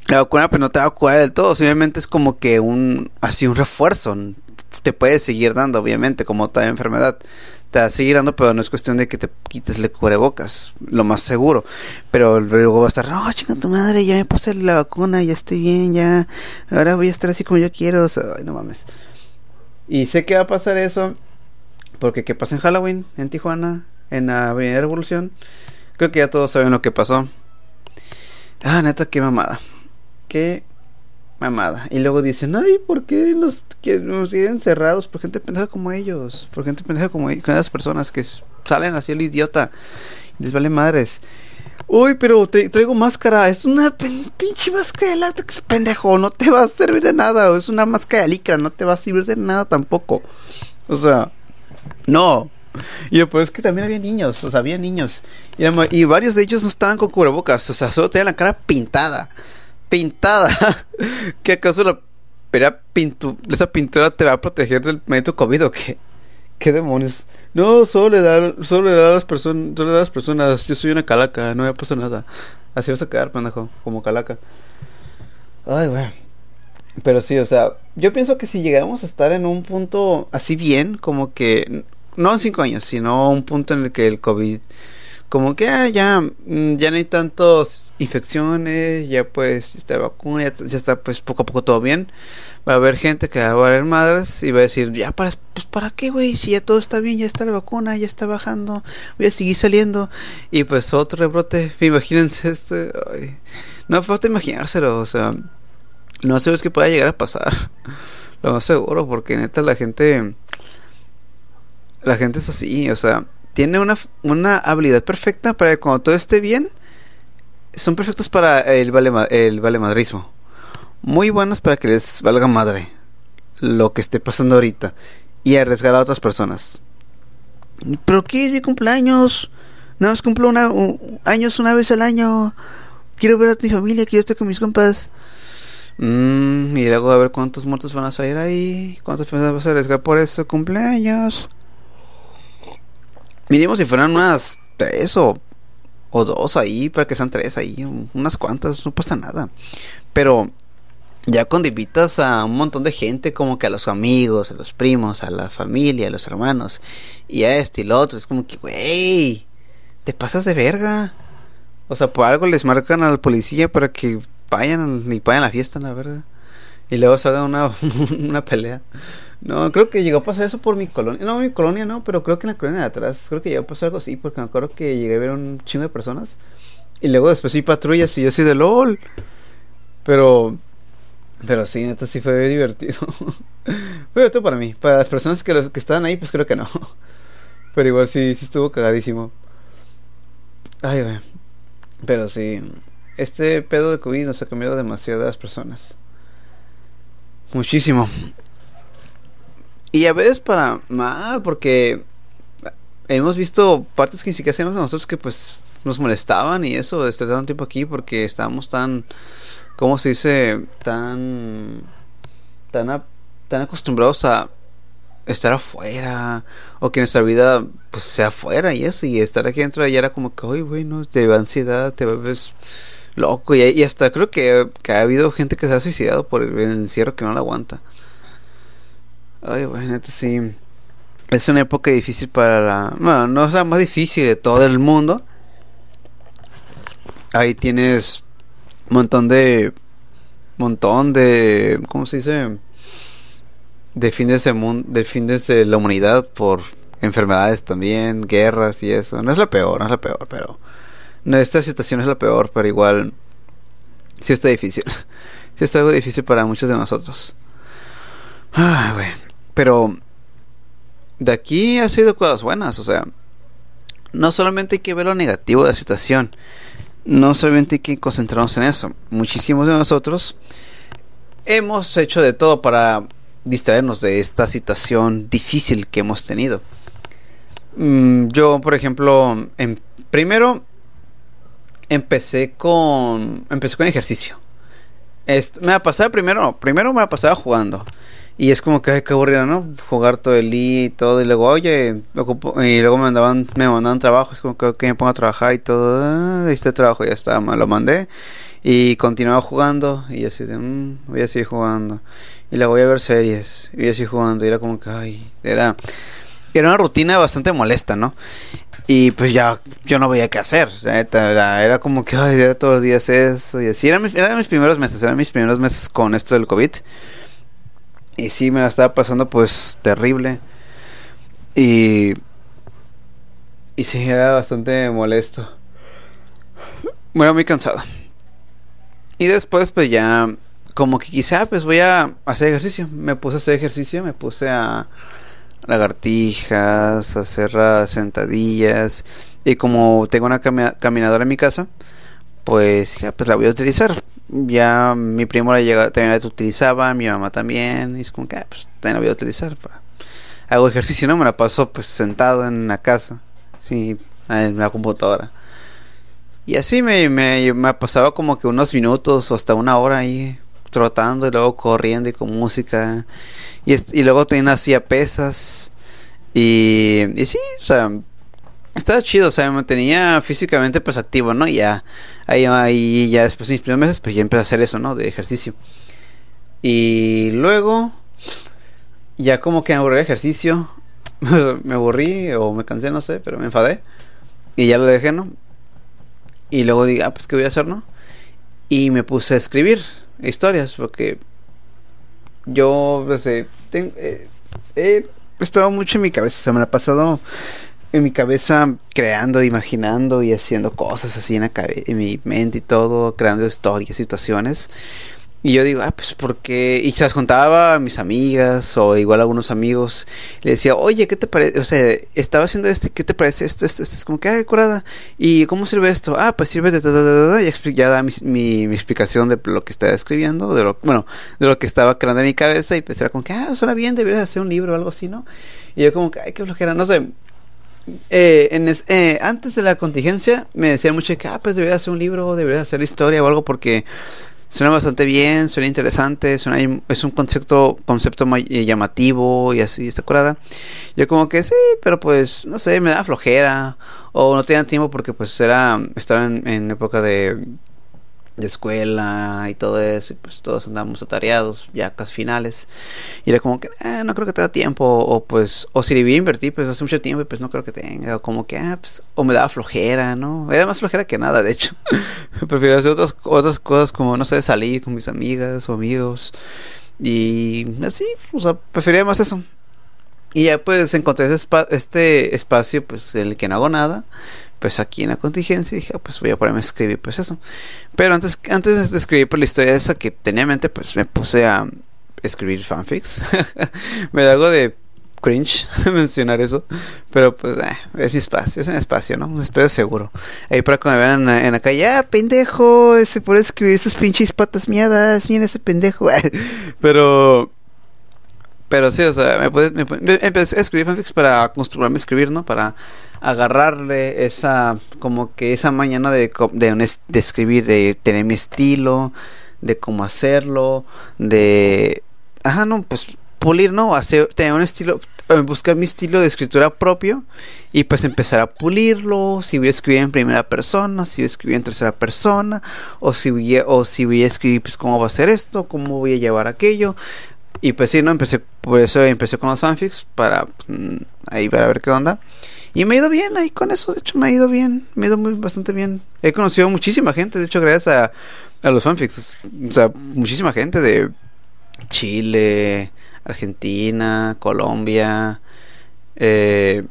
la vacuna pues no te va a curar del todo, simplemente es como que un, así un refuerzo. Te puede seguir dando, obviamente, como toda enfermedad te va a pero no es cuestión de que te quites el cubrebocas, lo más seguro. Pero luego va a estar, no, chinga tu madre, ya me puse la vacuna, ya estoy bien, ya, ahora voy a estar así como yo quiero, ay, no mames. Y sé que va a pasar eso, porque ¿qué pasa en Halloween, en Tijuana, en la Avenida Revolución? Creo que ya todos saben lo que pasó. Ah, neta, qué mamada. Qué mamada. Y luego dicen, ay, ¿por qué nos, que cerrados por gente pendeja como ellos? Por gente pendeja como ellos, con esas personas que salen así el idiota. Y les vale madres. Uy, pero te, traigo máscara. Es una pinche máscara de látex, pendejo. No te va a servir de nada. Es una máscara de licra. No te va a servir de nada tampoco. O sea, no. Y después es que también había niños. O sea, había niños. Y, y varios de ellos no estaban con cubrebocas. O sea, solo tenían la cara pintada pintada. ¿Qué acaso la esa pintura te va a proteger del medio COVID o qué? ¿Qué demonios? No, solo le da, solo le da a las personas, solo le da a las personas. Yo soy una calaca, no me ha pasado nada. Así vas a quedar, pendejo, como calaca. Ay, güey. Pero sí, o sea, yo pienso que si llegamos a estar en un punto así bien, como que, no en cinco años, sino un punto en el que el COVID como que ah, ya, mm, ya no hay tantas infecciones, ya pues esta vacuna, ya, está pues poco a poco todo bien. Va a haber gente que va a valer madres y va a decir, ya para, pues, ¿para qué, güey? Si ya todo está bien, ya está la vacuna, ya está bajando, voy a seguir saliendo. Y pues otro rebrote, imagínense este. no falta imaginárselo, o sea, no sé es que pueda llegar a pasar. Lo más seguro, porque neta la gente. La gente es así, o sea, tiene una, una habilidad perfecta para que cuando todo esté bien, son perfectos para el vale, el valemadrismo. Muy buenos para que les valga madre lo que esté pasando ahorita y arriesgar a otras personas. ¿Pero qué es mi cumpleaños? Nada más cumplo una, años una vez al año. Quiero ver a mi familia, quiero estar con mis compas. Mm, y luego a ver cuántos muertos van a salir ahí. ¿Cuántas personas vas a arriesgar por ese cumpleaños? Mínimo si fueran unas tres o, o dos ahí, para que sean tres ahí. Unas cuantas, no pasa nada. Pero ya cuando invitas a un montón de gente, como que a los amigos, a los primos, a la familia, a los hermanos, y a este y lo otro, es como que, güey, te pasas de verga. O sea, por algo les marcan a la policía para que vayan y vayan a la fiesta, la verdad. Y luego se haga una, una pelea. No, creo que llegó a pasar eso por mi colonia. No, mi colonia no, pero creo que en la colonia de atrás. Creo que llegó a pasar algo así, porque me acuerdo que llegué a ver un chingo de personas. Y luego después vi patrullas y yo así de LOL. Pero pero sí, neta sí fue divertido. Pero esto para mí. Para las personas que, los, que estaban ahí, pues creo que no. Pero igual sí, sí estuvo cagadísimo. Ay, güey. Pero sí. Este pedo de COVID nos ha cambiado demasiadas personas. Muchísimo. Y a veces para mal, porque hemos visto partes que ni siquiera hacemos nosotros que pues nos molestaban y eso, de estar tanto tiempo aquí porque estábamos tan ¿cómo se dice? Tan, tan, tan acostumbrados a estar afuera o que nuestra vida pues sea afuera y eso y estar aquí dentro ya era como que hoy güey no te da ansiedad te ves loco y, hasta creo que, que, ha habido gente que se ha suicidado por el encierro que no la aguanta ay güey neta sí. Es una época difícil para la bueno no es la más difícil de todo el mundo. Ahí tienes montón de montón de cómo se dice de fines de mundo de fines de la humanidad por enfermedades también guerras y eso. No es la peor no es la peor pero no, esta situación es la peor pero igual sí está difícil. Sí está algo difícil para muchos de nosotros. Ah, pero de aquí ha sido cosas buenas o sea no solamente hay que ver lo negativo de la situación no solamente hay que concentrarnos en eso. Muchísimos de nosotros hemos hecho de todo para distraernos de esta situación difícil que hemos tenido. Mm, yo, por ejemplo, en, primero empecé con empecé con ejercicio. Me ha pasado primero, primero me ha pasado jugando. Y es como que, ay, qué aburrido, ¿no? Jugar todo el día y todo. Y luego, oye, y luego me mandaban, me mandaban trabajo. Es como que, me pongo a trabajar y todo. Ah, este trabajo ya está, me lo mandé. Y continuaba jugando. Y así de, mmm, voy a seguir jugando. Y luego voy a ver series. Y voy a seguir jugando. Y era como que, ay, era, era una rutina bastante molesta, ¿no? Y pues ya yo no veía qué hacer. Era, era como que, ay, era todos los días eso. Y así. Eran mis, eran mis primeros meses. Eran mis primeros meses con esto del COVID. Y sí, me la estaba pasando pues terrible. Y... Y sí, era bastante molesto. Bueno, muy cansado. Y después pues ya... Como que quizá pues voy a hacer ejercicio. Me puse a hacer ejercicio, me puse a lagartijas, a hacer sentadillas. Y como tengo una caminadora en mi casa, pues ya pues la voy a utilizar ya mi primo la llega, también la utilizaba, mi mamá también, y es como que, ah, pues también la voy a utilizar. Para... Hago ejercicio, ¿no? Me la paso pues sentado en la casa, sí, en la computadora. Y así me, me, me pasaba como que unos minutos o hasta una hora ahí trotando y luego corriendo y con música. Y, y luego también hacía pesas. Y, y sí, o sea, estaba chido, o sea, me mantenía físicamente pues activo, ¿no? Y ya, ahí, ahí ya después de mis primeros meses, pues ya empecé a hacer eso, ¿no? De ejercicio. Y luego, ya como que me aburrí de ejercicio, me aburrí o me cansé, no sé, pero me enfadé. Y ya lo dejé, ¿no? Y luego dije, ah, pues qué voy a hacer, ¿no? Y me puse a escribir historias, porque yo, no sé, eh, he estado mucho en mi cabeza, se me la ha pasado en mi cabeza creando, imaginando y haciendo cosas así en, la en mi mente y todo, creando historias, situaciones. Y yo digo, ah, pues porque. Y se las contaba a mis amigas o igual a algunos amigos. Le decía, oye, ¿qué te parece? O sea, estaba haciendo esto, ¿qué te parece esto? Esto, esto. Es como que, ay, curada. ¿Y cómo sirve esto? Ah, pues sirve de. Y ya da mi, mi, explicación de lo que estaba escribiendo, de lo, bueno, de lo que estaba creando en mi cabeza. Y era como que, ah, suena bien, deberías hacer un libro o algo así, ¿no? Y yo, como que, ay, qué flojera, no sé. Eh, en eh, antes de la contingencia me decían mucho que, ah, pues deberías hacer un libro, deberías hacer historia o algo porque suena bastante bien, suena interesante, suena, es un concepto, concepto eh, llamativo y así, está curada. Yo como que sí, pero pues, no sé, me da flojera o no tenía tiempo porque pues era, estaba en época de de escuela y todo eso, y pues todos andamos atareados, ya casi finales. Y era como que, eh, no creo que tenga tiempo, o pues, o si debía invertir, pues hace mucho tiempo, y pues no creo que tenga, o como que, ah, pues, o me daba flojera, ¿no? Era más flojera que nada, de hecho. Prefiero hacer otras, otras cosas como, no sé, salir con mis amigas o amigos, y así, o sea, prefería más eso. Y ya pues encontré este espacio, pues, en el que no hago nada pues aquí en la contingencia dije, ah, pues voy a ponerme a escribir pues eso. Pero antes, antes de escribir por la historia esa que tenía en mente, pues me puse a escribir fanfics. me da algo de cringe mencionar eso. Pero pues eh, es mi espacio, es un espacio, ¿no? Un espacio seguro. Ahí para que me vean en, la calle, ah, pendejo, ese por escribir sus pinches patas miadas, viene ese pendejo. pero pero sí, o sea, me, me, me, empecé a escribir fanfics para acostumbrarme a escribir, ¿no? Para agarrarle esa, como que esa mañana de, de, de escribir, de tener mi estilo, de cómo hacerlo, de, ajá, no, pues pulir, ¿no? Hacer, tener un estilo, eh, buscar mi estilo de escritura propio y pues empezar a pulirlo, si voy a escribir en primera persona, si voy a escribir en tercera persona, o si voy a, o si voy a escribir pues cómo va a ser esto, cómo voy a llevar aquello. Y pues sí, ¿no? Empecé, por empecé con los fanfics, para mm, ahí para ver qué onda. Y me ha ido bien ahí con eso, de hecho me ha ido bien, me ha ido muy, bastante bien. He conocido muchísima gente, de hecho gracias a, a los fanfics, o sea, muchísima gente de Chile, Argentina, Colombia, eh,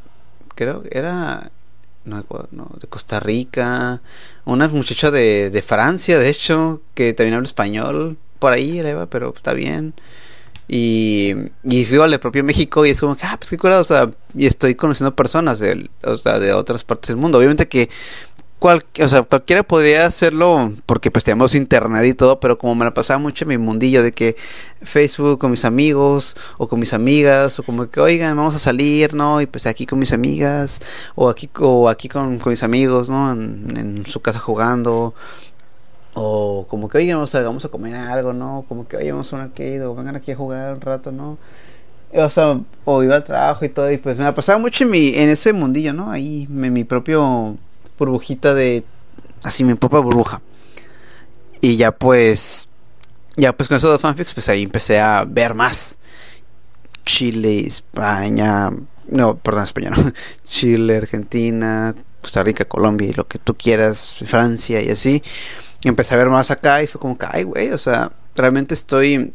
creo que era no, no, de Costa Rica, una muchacha de, de Francia, de hecho, que también habla español, por ahí, Eva, pero está bien. Y, y fui al propio México y es como que, ah, pues qué curado, o sea, y estoy conociendo personas de, o sea, de otras partes del mundo. Obviamente que cual, o sea, cualquiera podría hacerlo porque pues tenemos internet y todo, pero como me la pasaba mucho en mi mundillo de que Facebook con mis amigos o con mis amigas o como que oigan, vamos a salir, ¿no? Y pues aquí con mis amigas o aquí o aquí con, mis amigos, ¿no? En su casa jugando o como que, oye, vamos a comer algo, ¿no? Como que, oye, vamos a un arcade, vengan aquí a jugar un rato, ¿no? O sea, o iba al trabajo y todo, y pues me ha pasado mucho en, mi, en ese mundillo, ¿no? Ahí, en mi propio burbujita de. Así, mi propia burbuja. Y ya pues. Ya pues con esos dos fanfics, pues ahí empecé a ver más. Chile, España. No, perdón, España, no. Chile, Argentina, Costa Rica, Colombia y lo que tú quieras, Francia y así empecé a ver más acá y fue como que, ay, güey, o sea, realmente estoy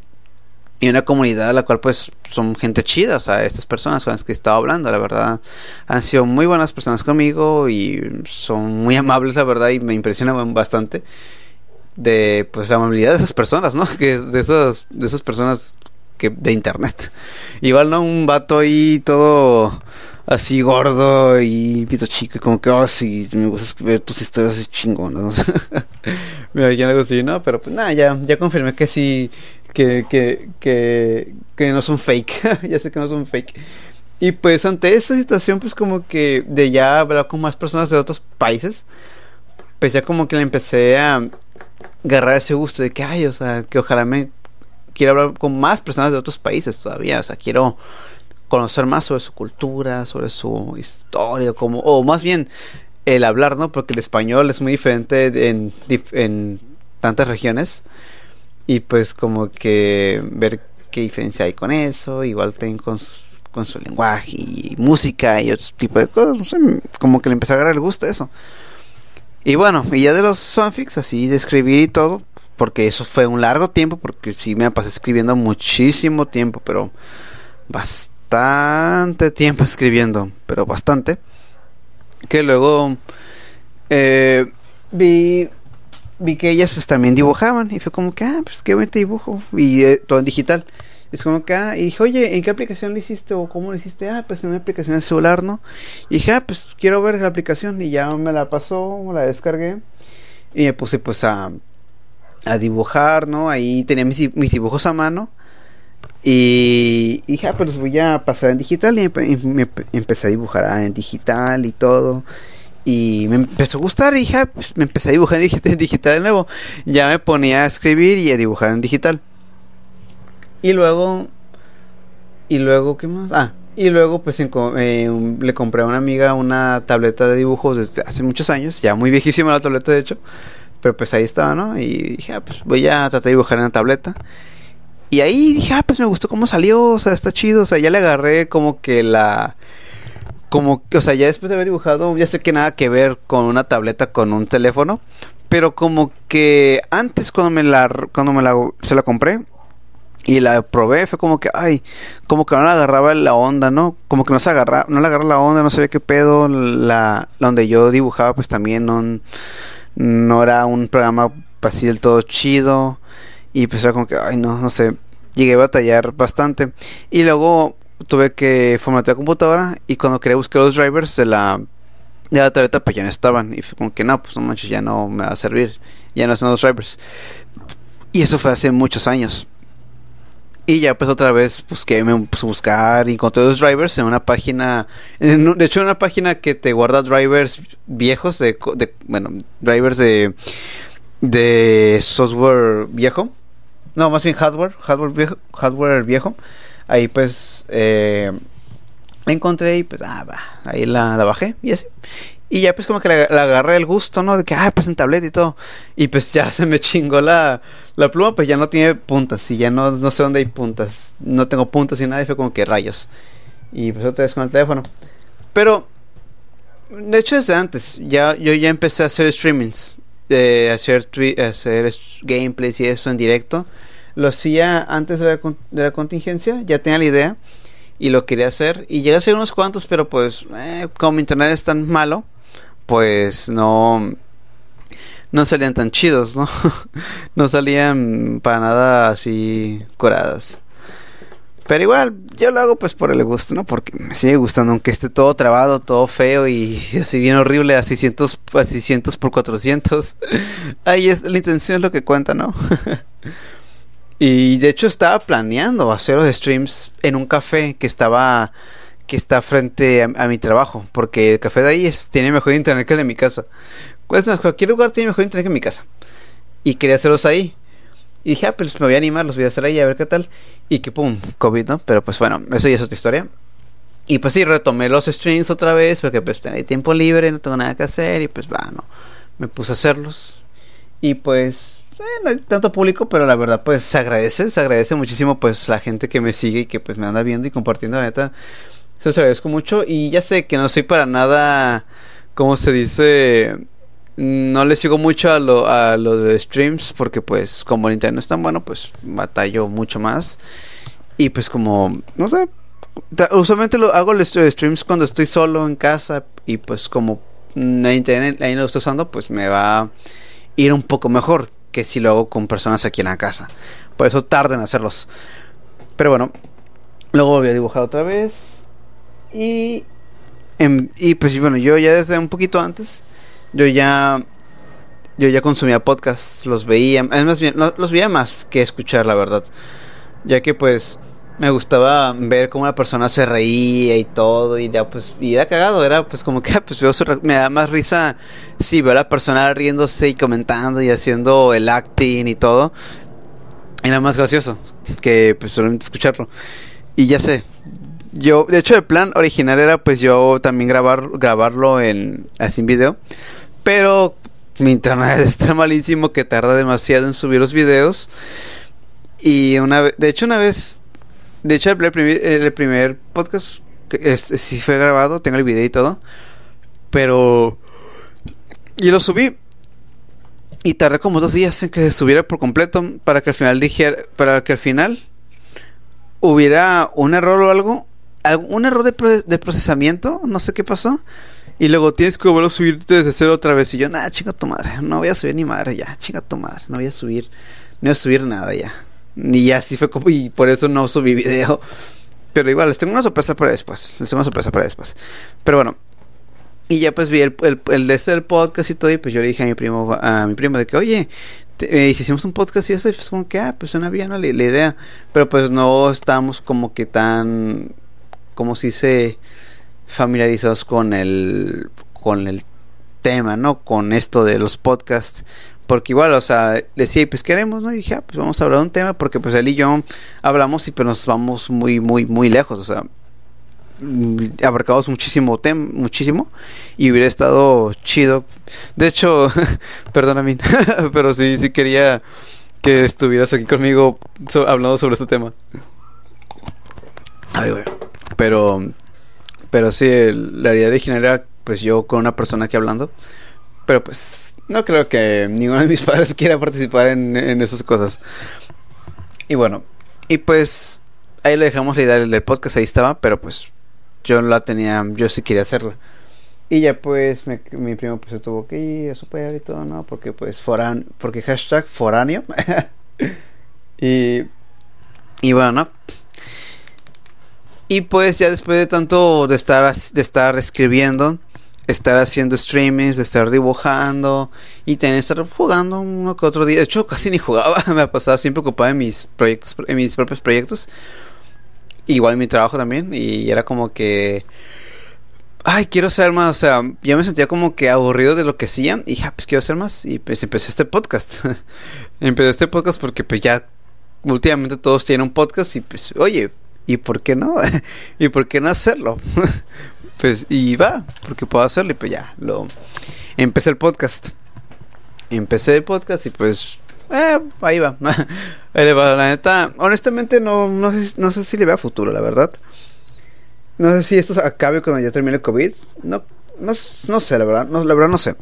en una comunidad a la cual pues son gente chida, o sea, estas personas con las que he estado hablando, la verdad, han sido muy buenas personas conmigo y son muy amables, la verdad, y me impresionan bastante de pues la amabilidad de esas personas, ¿no? Que de esas de esas personas que de internet. Igual no un vato ahí todo así gordo y pito chico, y como que, oh, sí, me gusta ver tus historias así chingonas. me dijeron algo así, ¿no? Pero pues nada, ya, ya confirmé que sí, que, que, que, que no son fake. ya sé que no son fake. Y pues ante esa situación, pues como que de ya hablar con más personas de otros países, pues ya como que le empecé a agarrar ese gusto de que, ay, o sea, que ojalá me quiero hablar con más personas de otros países todavía, o sea, quiero conocer más sobre su cultura, sobre su historia, como, o más bien el hablar, ¿no? Porque el español es muy diferente en, en tantas regiones y pues como que ver qué diferencia hay con eso, igual tengo con, con su lenguaje y música y otro tipo de cosas, no sé, como que le empecé a agarrar el gusto a eso. Y bueno, y ya de los fanfics, así de escribir y todo, porque eso fue un largo tiempo, porque sí me pasé escribiendo muchísimo tiempo, pero bastante tiempo escribiendo, pero bastante. Que luego eh, vi, vi que ellas pues también dibujaban y fue como que, ah, pues qué buen dibujo. Y eh, todo en digital. Es como que, ah, y dije, oye, ¿en qué aplicación lo hiciste o cómo lo hiciste? Ah, pues en una aplicación de celular, ¿no? Y dije, ah, pues quiero ver la aplicación y ya me la pasó, la descargué y me puse pues a, a dibujar, ¿no? Ahí tenía mis, dibujos a mano y, dije, ah, pues voy a pasar en digital y empecé a dibujar en digital y todo. Y me empezó a gustar y dije, ah, pues me empecé a dibujar en digital de nuevo. Ya me ponía a escribir y a dibujar en digital. Y luego. Y luego, ¿qué más? Ah, y luego, pues eh, le compré a una amiga una tableta de dibujos desde hace muchos años. Ya muy viejísima la tableta, de hecho. Pero pues ahí estaba, ¿no? Y dije, ah, pues voy a tratar de dibujar en la tableta. Y ahí dije, ah, pues me gustó cómo salió. O sea, está chido. O sea, ya le agarré como que la. Como que, o sea, ya después de haber dibujado, ya sé que nada que ver con una tableta, con un teléfono. Pero como que antes cuando me la, cuando me la, se la compré, y la probé, fue como que, ay, como que no la agarraba la onda, ¿no? Como que no se agarra, no le agarraba la onda, no sabía qué pedo. La, donde yo dibujaba, pues también no, no era un programa así del todo chido. Y pues era como que, ay, no, no sé. Llegué a batallar bastante. Y luego tuve que formatear la computadora. Y cuando quería buscar los drivers de la, de la tableta, pues ya no estaban. Y fue como que, no, pues no manches, ya no me va a servir. Ya no son los drivers. Y eso fue hace muchos años. Y ya pues otra vez busqué, me puse buscar y encontré los drivers en una página, de hecho una página que te guarda drivers viejos, de, bueno, drivers de, de software viejo, no, más bien hardware, hardware viejo, hardware viejo. Ahí pues eh, encontré y pues ah, ahí la, la bajé y así. Y ya pues como que le, agarré el gusto, ¿no? De que, ah, pues en tableta y todo. Y pues ya se me chingó la, la pluma, pues ya no tiene puntas. Y ya no, no sé dónde hay puntas. No tengo puntas y nada. Y fue como que rayos. Y pues otra vez con el teléfono. Pero, de hecho desde antes, ya, yo ya empecé a hacer streamings. De hacer, hacer gameplays y eso en directo. Lo hacía antes de la, de la contingencia. Ya tenía la idea y lo quería hacer y llegué a hacer unos cuantos pero pues eh, como internet es tan malo pues no no salían tan chidos, ¿no? no salían para nada así curadas. Pero igual, yo lo hago pues por el gusto, ¿no? Porque me sigue gustando, aunque esté todo trabado, todo feo y así bien horrible, a 600, a 600 por 400. Ahí es, la intención es lo que cuenta, ¿no? y de hecho estaba planeando hacer los streams en un café que estaba que está frente a, mi trabajo, porque el café de ahí es, tiene mejor internet que el de mi casa. Pues cualquier lugar tiene mejor internet que mi casa. Y quería hacerlos ahí. Y dije, ah, pues me voy a animar, los voy a hacer ahí a ver qué tal. Y que pum, COVID, ¿no? Pero pues bueno, eso ya es otra historia. Y pues sí, retomé los streams otra vez, porque pues hay tiempo libre, no tengo nada que hacer. Y pues bueno, me puse a hacerlos. Y pues eh, no hay tanto público, pero la verdad pues se agradece, se agradece muchísimo pues la gente que me sigue y que pues me anda viendo y compartiendo, la neta se os agradezco mucho y ya sé que no soy para nada, como se dice, no le sigo mucho a lo, a lo de streams porque pues como el internet no es tan bueno, pues batallo mucho más. Y pues como, no sé, usualmente lo hago los streams cuando estoy solo en casa y pues como el internet ahí no lo estoy usando, pues me va a ir un poco mejor que si lo hago con personas aquí en la casa. Por eso tarden en hacerlos. Pero bueno, luego voy a dibujar otra vez. Y, y pues bueno, yo ya desde un poquito antes, yo ya, yo ya consumía podcasts, los veía, además bien, los veía más que escuchar, la verdad. Ya que pues me gustaba ver cómo la persona se reía y todo y ya pues y era cagado era pues como que pues me da más risa si veo a la persona riéndose y comentando y haciendo el acting y todo era más gracioso que pues solamente escucharlo y ya sé yo, de hecho, el plan original era pues yo también grabar, grabarlo en así en video. Pero mi internet está malísimo que tarda demasiado en subir los videos. Y una vez, de hecho, una vez, de hecho, el primer, podcast que sí fue grabado, tengo el video y todo. Pero, y lo subí. Y tardé como dos días en que se subiera por completo para que al final dijera, para que al final hubiera un error o algo un error de, de procesamiento, no sé qué pasó. Y luego tienes que volver a subirte desde cero otra vez. Y yo, nada, chinga tu madre. No voy a subir ni madre ya. Chinga tu madre. No voy a subir. No voy a subir nada ya. Ya así fue como. Y por eso no subí video. Pero igual, les tengo una sorpresa para después. Les tengo una sorpresa para después. Pero bueno. Y ya pues vi el, el, de este podcast y todo. Y pues yo le dije a mi primo, a mi primo de que, oye, eh, hicimos un podcast y eso. Y pues como que, ah, pues suena bien la, la idea. Pero pues no estábamos como que tan. Como si se familiarizados con el con el tema, ¿no? Con esto de los podcasts. Porque igual, o sea, decía, pues queremos, ¿no? Y dije, ah, pues vamos a hablar de un tema, porque pues él y yo hablamos y pues nos vamos muy, muy, muy lejos, o sea, mm, abarcamos muchísimo tema, muchísimo, y hubiera estado chido. De hecho, perdóname, pero sí, sí quería que estuvieras aquí conmigo hablando sobre este tema. Ay, güey. Pero pero sí, la idea original era pues yo con una persona aquí hablando. Pero pues no creo que ninguno de mis padres quiera participar en, esas cosas. Y bueno, y pues ahí le dejamos la idea del podcast, ahí estaba, pero pues yo la tenía, yo sí quería hacerla. Y ya pues mi primo pues se tuvo que ir a super y todo, ¿no? Porque pues foran, porque hashtag foráneo. y, y bueno, ¿no? Y pues ya después de tanto de estar, de estar escribiendo, estar haciendo streamings, de estar dibujando y tener estar jugando uno que otro día. De hecho, casi ni jugaba, me pasaba siempre ocupado en mis proyectos, en mis propios proyectos. Igual en mi trabajo también. Y era como que. Ay, quiero hacer más. O sea, yo me sentía como que aburrido de lo que hacía. Y ya, pues quiero hacer más. Y pues empecé este podcast. empecé este podcast porque pues ya últimamente todos tienen un podcast. Y pues, oye, ¿Y por qué no? ¿Y por qué no hacerlo? pues, y va, porque puedo hacerlo y pues ya, lo... Empecé el podcast. Empecé el podcast y pues... Eh, ahí va. ahí va. La neta, honestamente no, no, sé, no sé si le vea futuro, la verdad. No sé si esto acabe cuando ya termine el COVID. No, no, no sé, la verdad. No, la verdad no sé.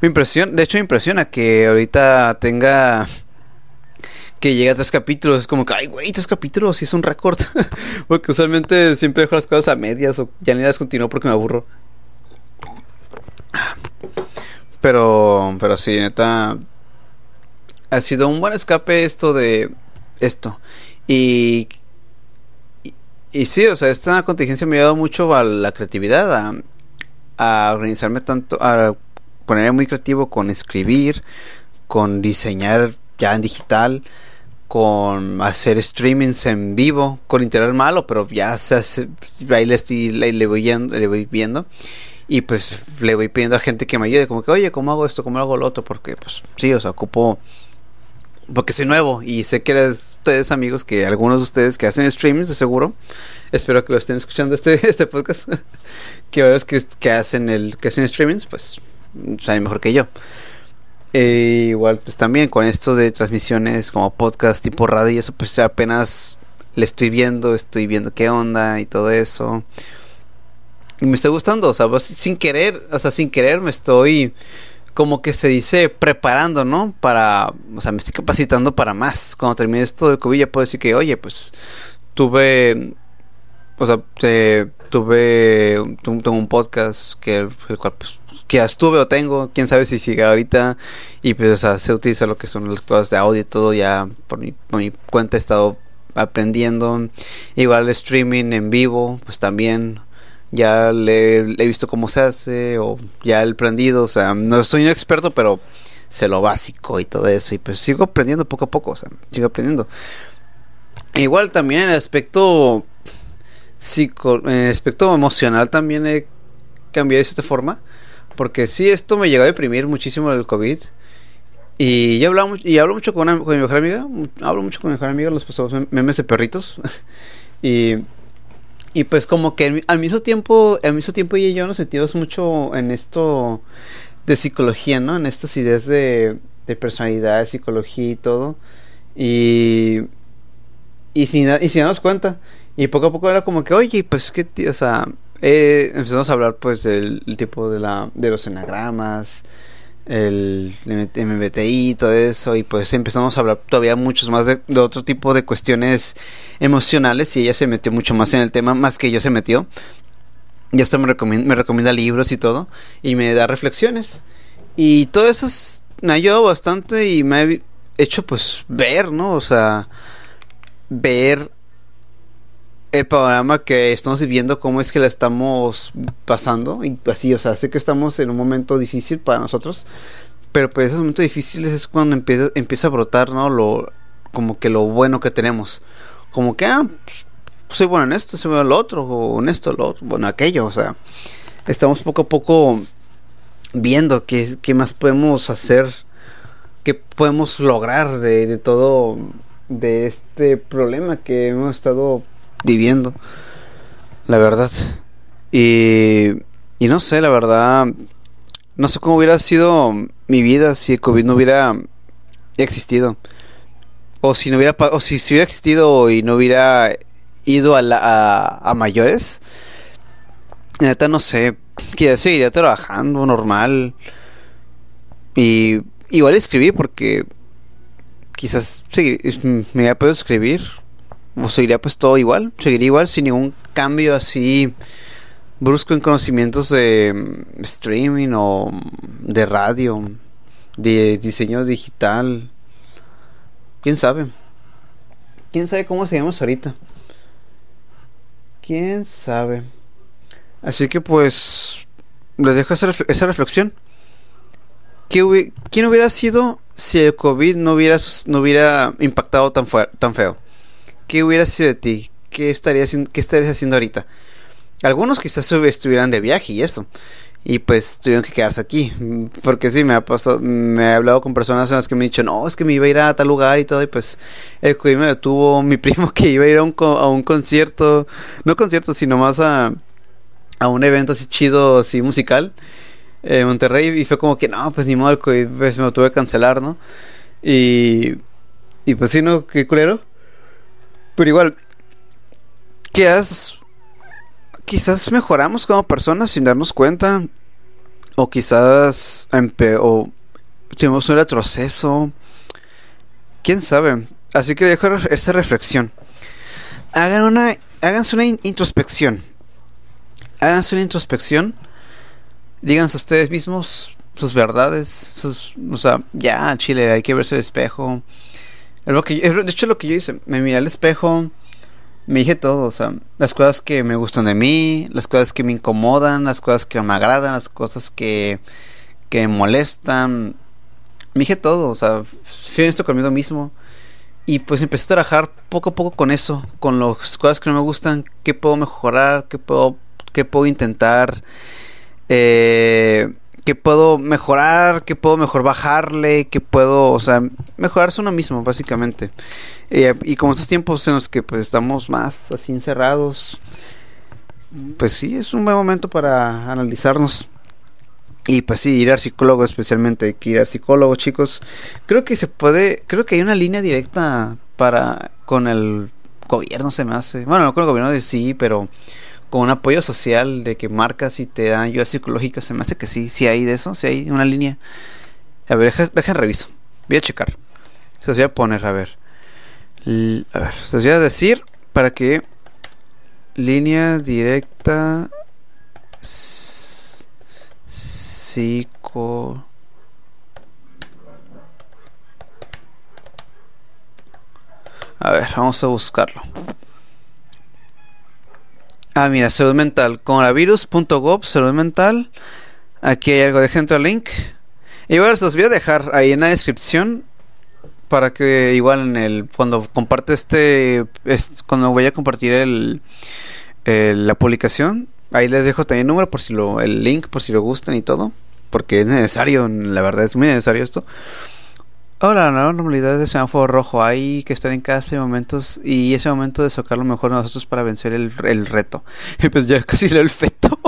Mi impresión, de hecho me impresiona que ahorita tenga que llega a tres capítulos. Es como que, ay, güey, tres capítulos y es un récord. porque usualmente siempre dejo las cosas a medias o ya ni las continúo porque me aburro. Pero, pero sí, neta. Ha sido un buen escape esto de esto. Y, y, sí, o sea, esta contingencia me ha ayudado mucho a la creatividad, a, a organizarme tanto, a ponerme muy creativo con escribir, con diseñar ya en digital con hacer streamings en vivo con internet malo, pero ya se hace, ahí le estoy le, voy viendo, le voy viendo y pues le voy pidiendo a gente que me ayude, como que, oye, ¿cómo hago esto? ¿Cómo hago lo otro? Porque pues sí, o sea, ocupo porque soy nuevo y sé que eres ustedes amigos que algunos de ustedes que hacen streamings de seguro espero que lo estén escuchando este este podcast que varios que, que hacen el que hacen streamings pues saben mejor que yo e igual, pues también con esto de transmisiones como podcast tipo radio y eso, pues apenas le estoy viendo, estoy viendo qué onda y todo eso. Y me está gustando, o sea, pues, sin querer, o sea, sin querer me estoy, como que se dice, preparando, ¿no? Para, o sea, me estoy capacitando para más. Cuando termine esto de COVID ya puedo decir que, oye, pues tuve, o sea, tuve, tuve un podcast que el cual, pues, que estuve o tengo, quién sabe si sigue ahorita. Y pues, o se utiliza lo que son las cosas de audio y todo. Ya por mi, cuenta he estado aprendiendo. Igual streaming en vivo, pues también ya le, he visto cómo se hace o ya he aprendido. O sea, no soy un experto, pero sé lo básico y todo eso. Y pues sigo aprendiendo poco a poco, o sea, sigo aprendiendo. igual también en el aspecto psico, en el aspecto emocional también he cambiado de esta forma. Porque sí, esto me llegó a deprimir muchísimo el COVID. Y yo hablaba, y hablo mucho con, mi mejor amiga. Hablo mucho con mi mejor amiga, los pasados memes de perritos. y, y pues como que al mismo tiempo, al mismo tiempo ella y yo nos sentimos mucho en esto de psicología, ¿no? En estas ideas de, de personalidad, psicología y todo. Y, y sin, y sin darnos cuenta. Y poco a poco era como que, oye, pues que, o sea, eh, empezamos a hablar pues del tipo de, la, de los enagramas, el MBTI todo eso y pues empezamos a hablar todavía muchos más de, otro tipo de cuestiones emocionales y ella se metió mucho más en el tema más que yo se metió. Y hasta me recomienda, me recomienda libros y todo y me da reflexiones. Y todo eso me ha ayudado bastante y me ha hecho pues ver no o sea ver el panorama que estamos viviendo, cómo es que la estamos pasando. Y así, o sea, sé que estamos en un momento difícil para nosotros. Pero pues esos momentos difíciles es cuando empieza, empieza a brotar, ¿no? Lo, como que lo bueno que tenemos. Como que, ah, pues, soy bueno en esto, soy bueno en lo otro, o en esto, lo otro, bueno, aquello. O sea, estamos poco a poco viendo qué, qué más podemos hacer, qué podemos lograr de, de todo, de este problema que hemos estado viviendo. La verdad. Y, y no sé, la verdad. No sé cómo hubiera sido mi vida si el COVID no hubiera existido. O si no hubiera o si, hubiera existido y no hubiera ido a, la, a, mayores. Neta no sé. Que seguiría trabajando normal. Y igual escribir porque quizás sí, me hubiera podido escribir pues, seguiría pues todo igual, seguiría igual sin ningún cambio así brusco en conocimientos de mm, streaming o de radio, de diseño digital. ¿Quién sabe? ¿Quién sabe cómo seguimos ahorita? ¿Quién sabe? Así que pues les dejo esa, esa reflexión. ¿Quién hubiera sido si el COVID no hubiera, no hubiera impactado tan feo? ¿Qué hubiera sido de ti? ¿Qué estarías, qué estarías haciendo ahorita? Algunos quizás estuvieran de viaje y eso. Y pues tuvieron que quedarse aquí. Porque sí, me ha pasado, me he hablado con personas en las que me han dicho, no, es que me iba a ir a tal lugar y todo. Y pues el COVID me detuvo. Mi primo que iba a ir a un, concierto, no concierto, sino más a, a un evento así chido, así musical, en Monterrey. Y fue como que, no, pues ni modo, el COVID pues, me lo tuve que cancelar, ¿no? Y, y pues sí, ¿no? Qué culero. Pero igual, quizás, quizás mejoramos como personas sin darnos cuenta. O quizás o tuvimos un retroceso. Quién sabe. Así que dejo esta reflexión. Hagan una, háganse una introspección. Háganse una introspección. Díganse a ustedes mismos sus verdades. Sus, o sea, ya, Chile, hay que verse el espejo lo que, de hecho, lo que yo hice, me miré al espejo, me dije todo, o sea, las cosas que me gustan de mí, las cosas que me incomodan, las cosas que me agradan, las cosas que, que me molestan. Me dije todo, o sea, fui esto conmigo mismo. Y pues empecé a trabajar poco a poco con eso, con las cosas que no me gustan, qué puedo mejorar, qué puedo, qué puedo intentar. Eh, que puedo mejorar, que puedo mejor bajarle, que puedo, o sea, mejorarse uno mismo, básicamente. Eh, y como estos tiempos en los que pues estamos más así encerrados, pues sí, es un buen momento para analizarnos. Y pues sí, ir al psicólogo especialmente, hay que ir al psicólogo, chicos. Creo que se puede, creo que hay una línea directa para con el gobierno se me hace. Bueno, no con el gobierno de sí, pero con un apoyo social de que marcas y te dan ayuda psicológica, se me hace que sí, sí hay de eso, sí hay una línea. A ver, deja, reviso. Voy a checar. Se voy a poner, a ver. a ver, se voy a decir para que línea directa psico A ver, vamos a buscarlo. Ah, mira, salud mental. Coronavirus.gov, salud mental. Aquí hay algo de gente al link. Igual se los voy a dejar ahí en la descripción. Para que igual en el. Cuando comparte este. cuando voy a compartir el, la publicación. Ahí les dejo también el número por si lo. el link por si lo gustan y todo. Porque es necesario, la verdad es muy necesario esto. Hola, la nueva normalidad de semáforo rojo. Hay que estar en casa en momentos y ese momento de sacar lo mejor de nosotros para vencer el, reto. Y pues ya casi leo el feto.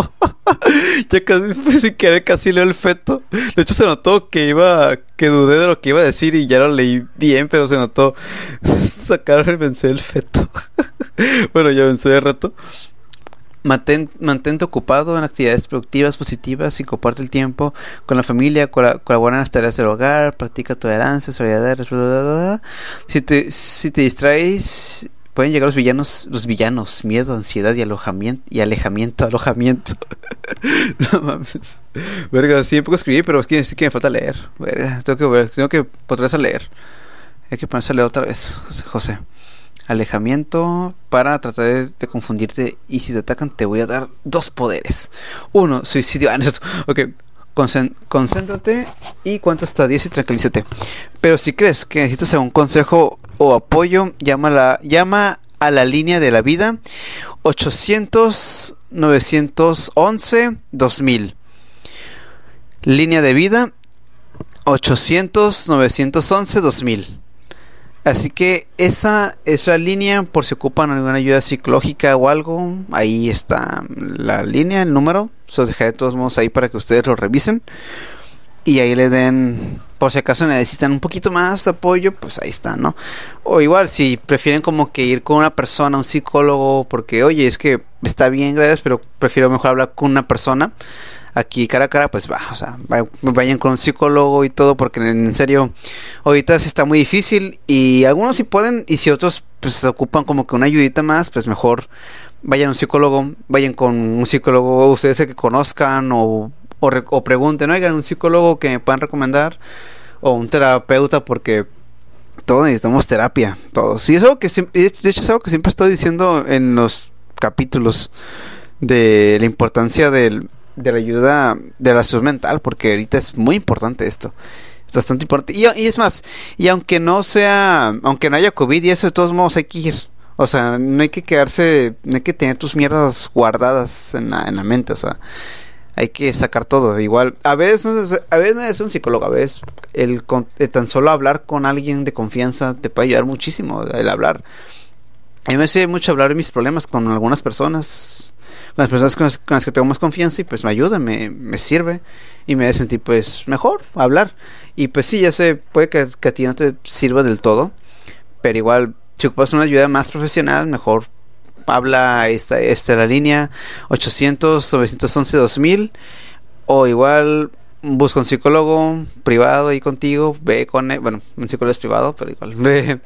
ya casi, pues, sin querer casi leo el feto. De hecho se notó que iba, que dudé de lo que iba a decir y ya lo leí bien, pero se notó sacar vencer el feto. bueno, ya vencí el reto. Mantén, mantente ocupado en actividades productivas, positivas y comparte el tiempo con la familia, colabora en las tareas del hogar, practica tolerancia, solidaridad, Si te, si te distraes, pueden llegar los villanos, los villanos, miedo, ansiedad y alojamiento, y alejamiento, alojamiento. no mames. Verga, sí, poco escribí, pero es que, que me falta leer. Tengo que, tengo que ponerse a leer. Hay que ponerse a leer otra vez, José alejamiento para tratar de, confundirte y si te atacan te voy a dar dos poderes. Uno, suicidio. Ah, no, ok, concéntrate y cuenta hasta 10 y tranquilízate. Pero si crees que necesitas un consejo o apoyo, llama, llama a la línea de la vida 800 911 2000. Línea de vida 800 911 2000. Así que esa es la línea por si ocupan alguna ayuda psicológica o algo. Ahí está la línea, el número. Se los dejaré de todos modos ahí para que ustedes lo revisen. Y ahí le den, por si acaso necesitan un poquito más de apoyo, pues ahí está, ¿no? O igual, si prefieren como que ir con una persona, un psicólogo, porque oye, es que está bien, gracias, pero prefiero mejor hablar con una persona aquí cara a cara, pues va, o sea, vayan con un psicólogo y todo, porque en serio, ahorita sí está muy difícil y algunos sí pueden y si otros pues se ocupan como que una ayudita más, pues mejor vayan a un psicólogo, vayan con un psicólogo ustedes que conozcan o, o, pregunten, oigan, un psicólogo que me puedan recomendar o un terapeuta porque todos necesitamos terapia, todos. Y es algo que de hecho es algo que siempre estoy diciendo en los capítulos de la importancia del de la ayuda de la salud mental, porque ahorita es muy importante esto. Es bastante importante. Y, es más, y aunque no sea, aunque no haya COVID y eso, de todos modos hay que ir. O sea, no hay que quedarse, no hay que tener tus mierdas guardadas en la, en la mente, o sea, hay que sacar todo. Igual, a veces, a veces no es un psicólogo, a veces el, tan solo hablar con alguien de confianza te puede ayudar muchísimo, el hablar. A mí me hace mucho hablar de mis problemas con algunas personas con las personas con las, que tengo más confianza y pues me ayuda, me, me sirve y me hace sentir pues mejor hablar. Y pues sí, ya sé, puede que, a ti no te sirva del todo, pero igual si ocupas una ayuda más profesional, mejor habla esta, esta la línea 800 911 2000 o igual busca un psicólogo privado ahí contigo, ve con él, bueno, un psicólogo es privado, pero igual, ve,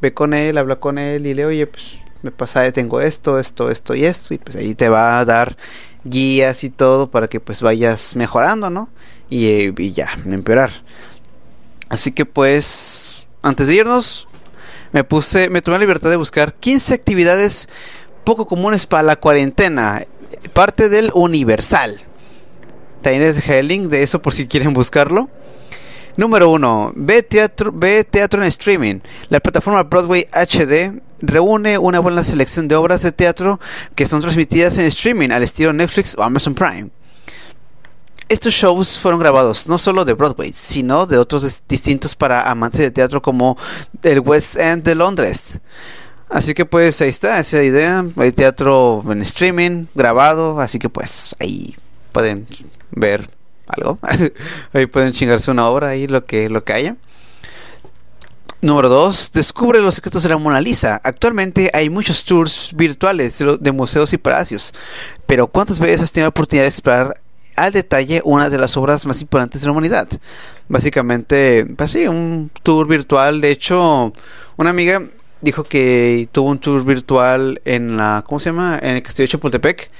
ve con él, habla con él y le, oye, pues me pasa, tengo esto, esto, esto y esto, y pues ahí te va a dar guías y todo para que pues vayas mejorando, ¿no? Y, y ya, empeorar. Así que pues, antes de irnos, me puse, me tomé la libertad de buscar 15 actividades poco comunes para la cuarentena, parte del Universal. También les el link de eso por si quieren buscarlo. Número 1. Ve teatro, ve teatro en streaming. La plataforma Broadway HD reúne una buena selección de obras de teatro que son transmitidas en streaming al estilo Netflix o Amazon Prime. Estos shows fueron grabados no solo de Broadway, sino de otros distintos para amantes de teatro como el West End de Londres. Así que pues ahí está esa idea, hay teatro en streaming grabado, así que pues ahí pueden ver algo. ahí pueden chingarse una obra ahí lo que lo que haya. Número 2. Descubre los secretos de la Mona Lisa. Actualmente hay muchos tours virtuales de museos y palacios, pero ¿cuántas veces has tenido la oportunidad de explorar al detalle una de las obras más importantes de la humanidad? Básicamente, pues sí, un tour virtual. De hecho, una amiga dijo que tuvo un tour virtual en la, ¿cómo se llama? En el castillo de Chapultepec.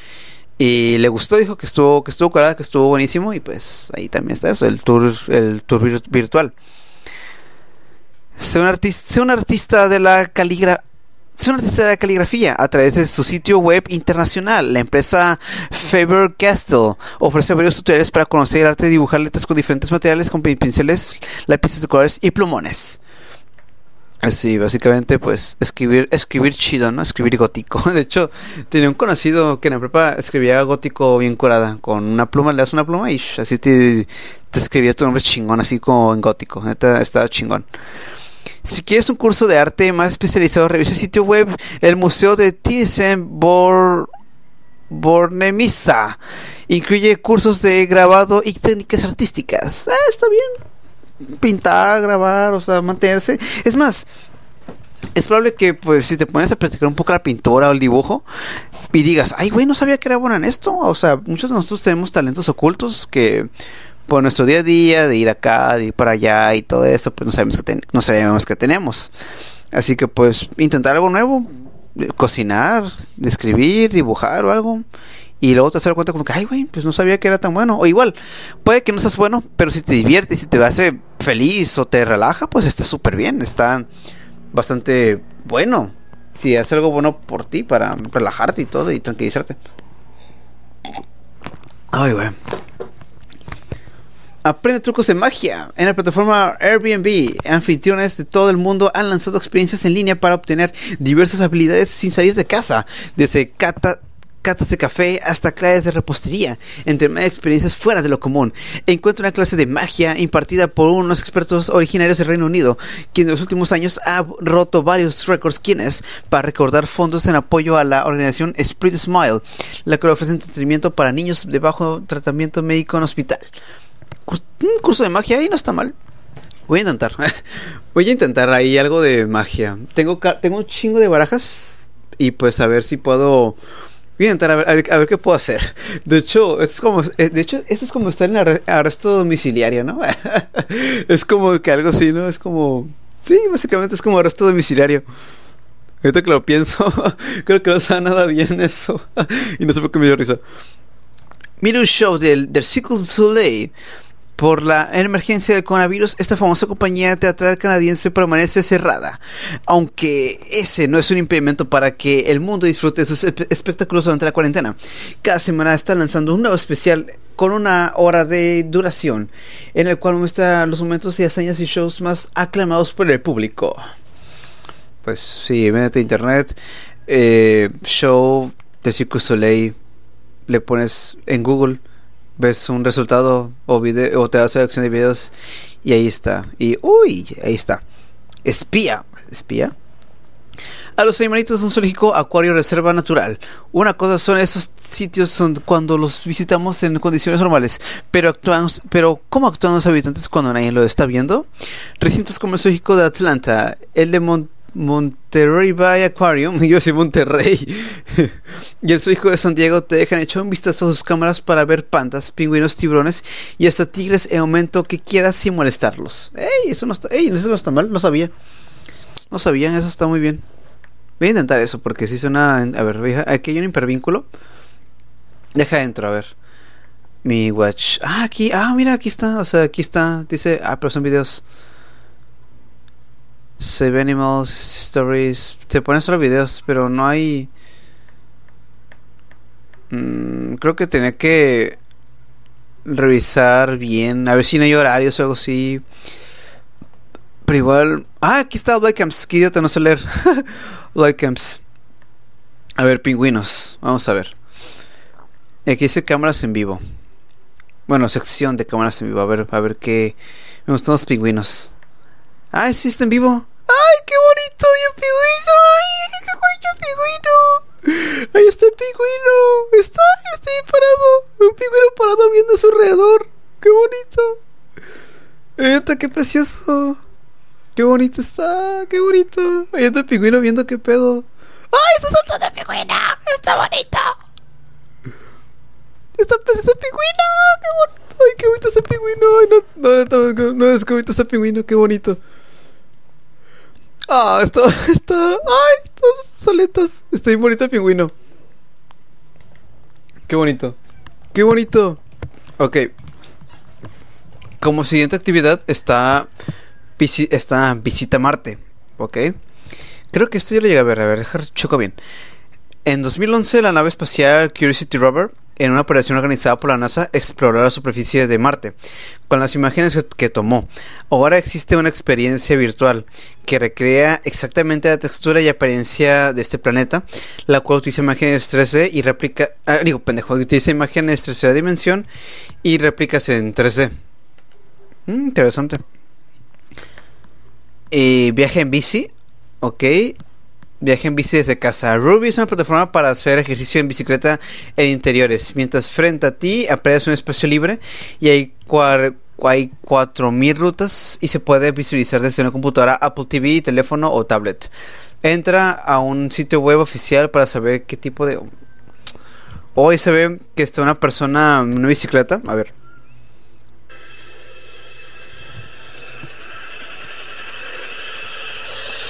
Y le gustó, dijo que estuvo, que estuvo que estuvo buenísimo. Y pues ahí también está eso, el tour, el tour virtual. Sea un, artista, un artista de la caligrafía un artista de la caligrafía a través de su sitio web internacional. La empresa Faber Castell ofrece varios tutoriales para conocer el arte de dibujar letras con diferentes materiales, con pinceles, lápices de colores y plumones. Así, básicamente, pues escribir, escribir chido, ¿no? Escribir gótico. De hecho, tenía un conocido que en la prepa escribía gótico bien curada. Con una pluma, le das una pluma y así te, te escribía tu nombre chingón, así como en gótico. estaba chingón. Si quieres un curso de arte más especializado, revisa el sitio web el Museo de Thyssen-Bornemisza. Incluye cursos de grabado y técnicas artísticas. Ah, está bien. Pintar, grabar, o sea, mantenerse. Es más, es probable que pues si te pones a practicar un poco la pintura o el dibujo, y digas, ay, güey, no sabía que era bueno en esto. O sea, muchos de nosotros tenemos talentos ocultos que por nuestro día a día, de ir acá, de ir para allá y todo eso, pues no sabemos que, no sabemos que tenemos. Así que pues intentar algo nuevo, cocinar, escribir, dibujar o algo. Y luego te das cuenta como que, ay, güey, pues no sabía que era tan bueno. O igual, puede que no seas bueno, pero si te divierte, si te hace feliz o te relaja, pues está súper bien. Está bastante bueno. Si hace algo bueno por ti para relajarte y todo y tranquilizarte. Ay, güey. Aprende trucos de magia. En la plataforma Airbnb, anfitriones de todo el mundo han lanzado experiencias en línea para obtener diversas habilidades sin salir de casa. Desde cata catas de café hasta clases de repostería, entre más experiencias fuera de lo común. Encuentra una clase de magia impartida por unos expertos originarios del Reino Unido, quien en los últimos años ha roto varios récords quienes para recordar fondos en apoyo a la organización Spirit Smile, la que ofrece entretenimiento para niños de bajo tratamiento médico en hospital un curso de magia ahí no está mal. Voy a intentar. Voy a intentar ahí algo de magia. Tengo, tengo un chingo de barajas y pues a ver si puedo... Voy a intentar a ver, a ver, qué puedo hacer. De hecho, es como, eh, de hecho, esto es como estar en arresto domiciliario, ¿no? es como que algo así, ¿no? Es como... Sí, básicamente es como arresto domiciliario. Ahorita que lo pienso, creo que no sabe nada bien eso. y no sé por qué me dio risa. Mira un show del, del Cirque du Soleil por la emergencia del coronavirus, esta famosa compañía teatral canadiense permanece cerrada, aunque ese no es un impedimento para que el mundo disfrute sus espectáculos durante la cuarentena. Cada semana está lanzando un nuevo especial con una hora de duración, en el cual muestra los momentos y hazañas y shows más aclamados por el público. Pues sí, a internet, eh, show de Cirque Soleil, le pones en Google ves un resultado o, video, o te das selección de videos y ahí está. Y uy, ahí está. Espía. ¿Espía? A los animalitos de un zoológico, acuario, reserva natural. Una cosa son esos sitios son cuando los visitamos en condiciones normales, pero actuamos, pero ¿cómo actúan los habitantes cuando nadie lo está viendo? Recintos como el zoológico de Atlanta, el de Monterrey Bay Aquarium, yo soy Monterrey, y el hijo de San Diego te dejan echar un vistazo a sus cámaras para ver pandas, pingüinos, tiburones y hasta tigres en momento que quieras sin molestarlos. ¡Ey! Eso no está, ey, eso no está mal, no sabía. No sabía, eso está muy bien. Voy a intentar eso porque si suena. A ver, aquí hay un hipervínculo. Deja dentro, a ver. Mi watch. Ah, aquí, ah, mira, aquí está. O sea, aquí está. Dice, ah, pero son videos. Save Animals, Stories. Se ponen solo videos, pero no hay. Mm, creo que tenía que revisar bien. A ver si no hay horarios o algo así. Pero igual. Ah, aquí está Black Camps. Qué idiota, no sé leer. Black Camps. A ver, pingüinos. Vamos a ver. Aquí dice cámaras en vivo. Bueno, sección de cámaras en vivo. A ver, a ver qué. Me gustan los pingüinos. Ah, sí, está en vivo. ¡Ay, qué bonito! ¡Y el pingüino! ¡Ay, qué bonito el pingüino! Ahí está el pingüino. Está, está ahí parado. Un pingüino parado viendo a su alrededor. ¡Qué bonito! está, qué precioso! ¡Qué bonito está! ¡Qué bonito! Ahí está el pingüino viendo qué pedo. ¡Ay, está saltando el pingüino! ¡Está bonito! ¡Está precioso el pingüino! ¡Qué bonito! ¡Ay, qué bonito ese pingüino! Ay, no, no, no, no, es que bonito ese pingüino, qué bonito. Ah, está, está, ay, estas soletas. Está bien bonito el pingüino. Qué bonito. Qué bonito. Ok. Como siguiente actividad está, está Visita Marte. Ok. Creo que esto ya lo llegué a ver. A ver, dejar choco bien. En 2011 la nave espacial Curiosity Rover en una operación organizada por la NASA, exploró la superficie de Marte con las imágenes que tomó. Ahora existe una experiencia virtual que recrea exactamente la textura y apariencia de este planeta, la cual utiliza imágenes 3D y replica. Ah, digo, pendejo, utiliza imágenes 3D de dimensión y réplicas en 3D. Mm, interesante. Y viaje en bici, ok. Viaje en bici desde casa. Ruby es una plataforma para hacer ejercicio en bicicleta en interiores. Mientras frente a ti aparece un espacio libre y hay, hay 4000 rutas y se puede visualizar desde una computadora, Apple TV, teléfono o tablet. Entra a un sitio web oficial para saber qué tipo de Hoy se ve que está una persona en una bicicleta. A ver.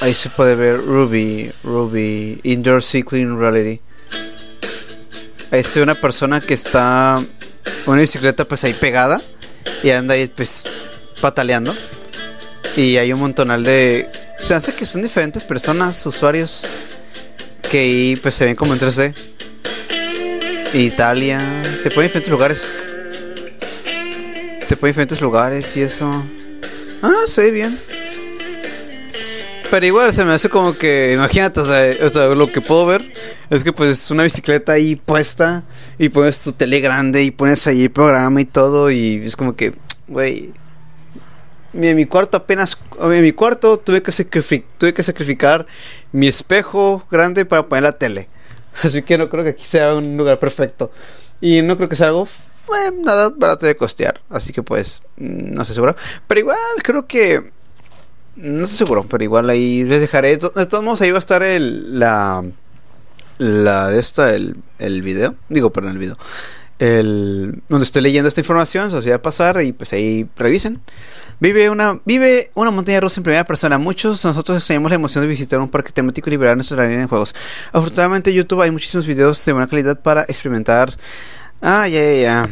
Ahí se puede ver Ruby, Ruby, Indoor Cycling Reality. Ahí está una persona que está una bicicleta pues ahí pegada y anda ahí pues pataleando. Y hay un montonal de... Se hace que son diferentes personas, usuarios, que ahí pues se ven como en 3D. Italia, te ponen diferentes lugares. Te ponen diferentes lugares y eso. Ah, se ve bien. Pero igual se me hace como que, imagínate, o sea, lo que puedo ver es que pues es una bicicleta ahí puesta y pones tu tele grande y pones ahí el programa y todo y es como que, güey, en mi cuarto apenas, en mi cuarto tuve que, tuve que sacrificar mi espejo grande para poner la tele. Así que no creo que aquí sea un lugar perfecto. Y no creo que sea algo nada barato de costear. Así que pues, mm, no sé seguro. Pero igual creo que no estoy seguro, pero igual ahí les dejaré. De todos modos, ahí va a estar el, la. La de esta, el, el video. Digo, perdón, el video. El, donde estoy leyendo esta información, se os voy a pasar y pues ahí revisen. Vive una, vive una montaña rusa en primera persona. Muchos nosotros tenemos la emoción de visitar un parque temático y liberar nuestra línea en juegos. Afortunadamente, en YouTube hay muchísimos videos de buena calidad para experimentar. Ah, ya, ya, ya.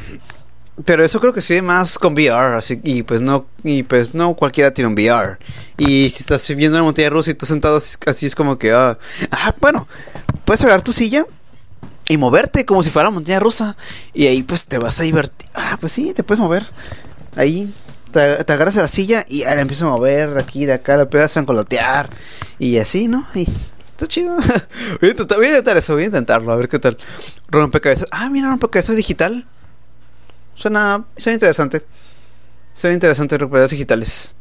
Pero eso creo que sí más con VR, así y pues no y pues no cualquiera tiene un VR. Y si estás viendo una montaña rusa y tú sentado así, es como que ah, ah, bueno, puedes agarrar tu silla y moverte como si fuera una montaña rusa y ahí pues te vas a divertir. Ah, pues sí, te puedes mover. Ahí te, agarras a la silla y ahora empiezas a mover aquí de acá, la empiezas a encolotear y así, ¿no? Y está chido. voy, a intentar, a eso, voy a intentarlo, a ver qué tal. Rompecabezas. Ah, mira, rompecabezas digital. Suena, suena interesante. Suena interesante recuperar digitales.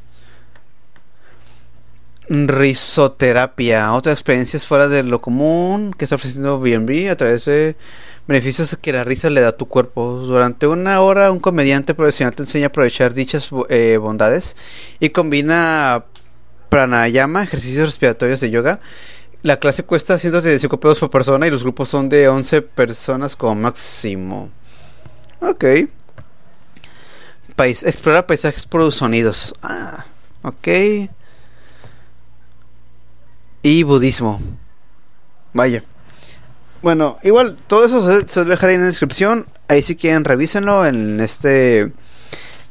Risoterapia, otra experiencia fuera de lo común que está ofreciendo BNB a través de beneficios que la risa le da a tu cuerpo. Durante una hora, un comediante profesional te enseña a aprovechar dichas eh, bondades y combina pranayama, ejercicios respiratorios de yoga. La clase cuesta 135 pesos por persona y los grupos son de 11 personas como máximo. Ok. Pais explorar paisajes por sonidos. Ah, ok. Y budismo. Vaya. Bueno, igual, todo eso se, dejará en la descripción. Ahí si quieren, revísenlo en este.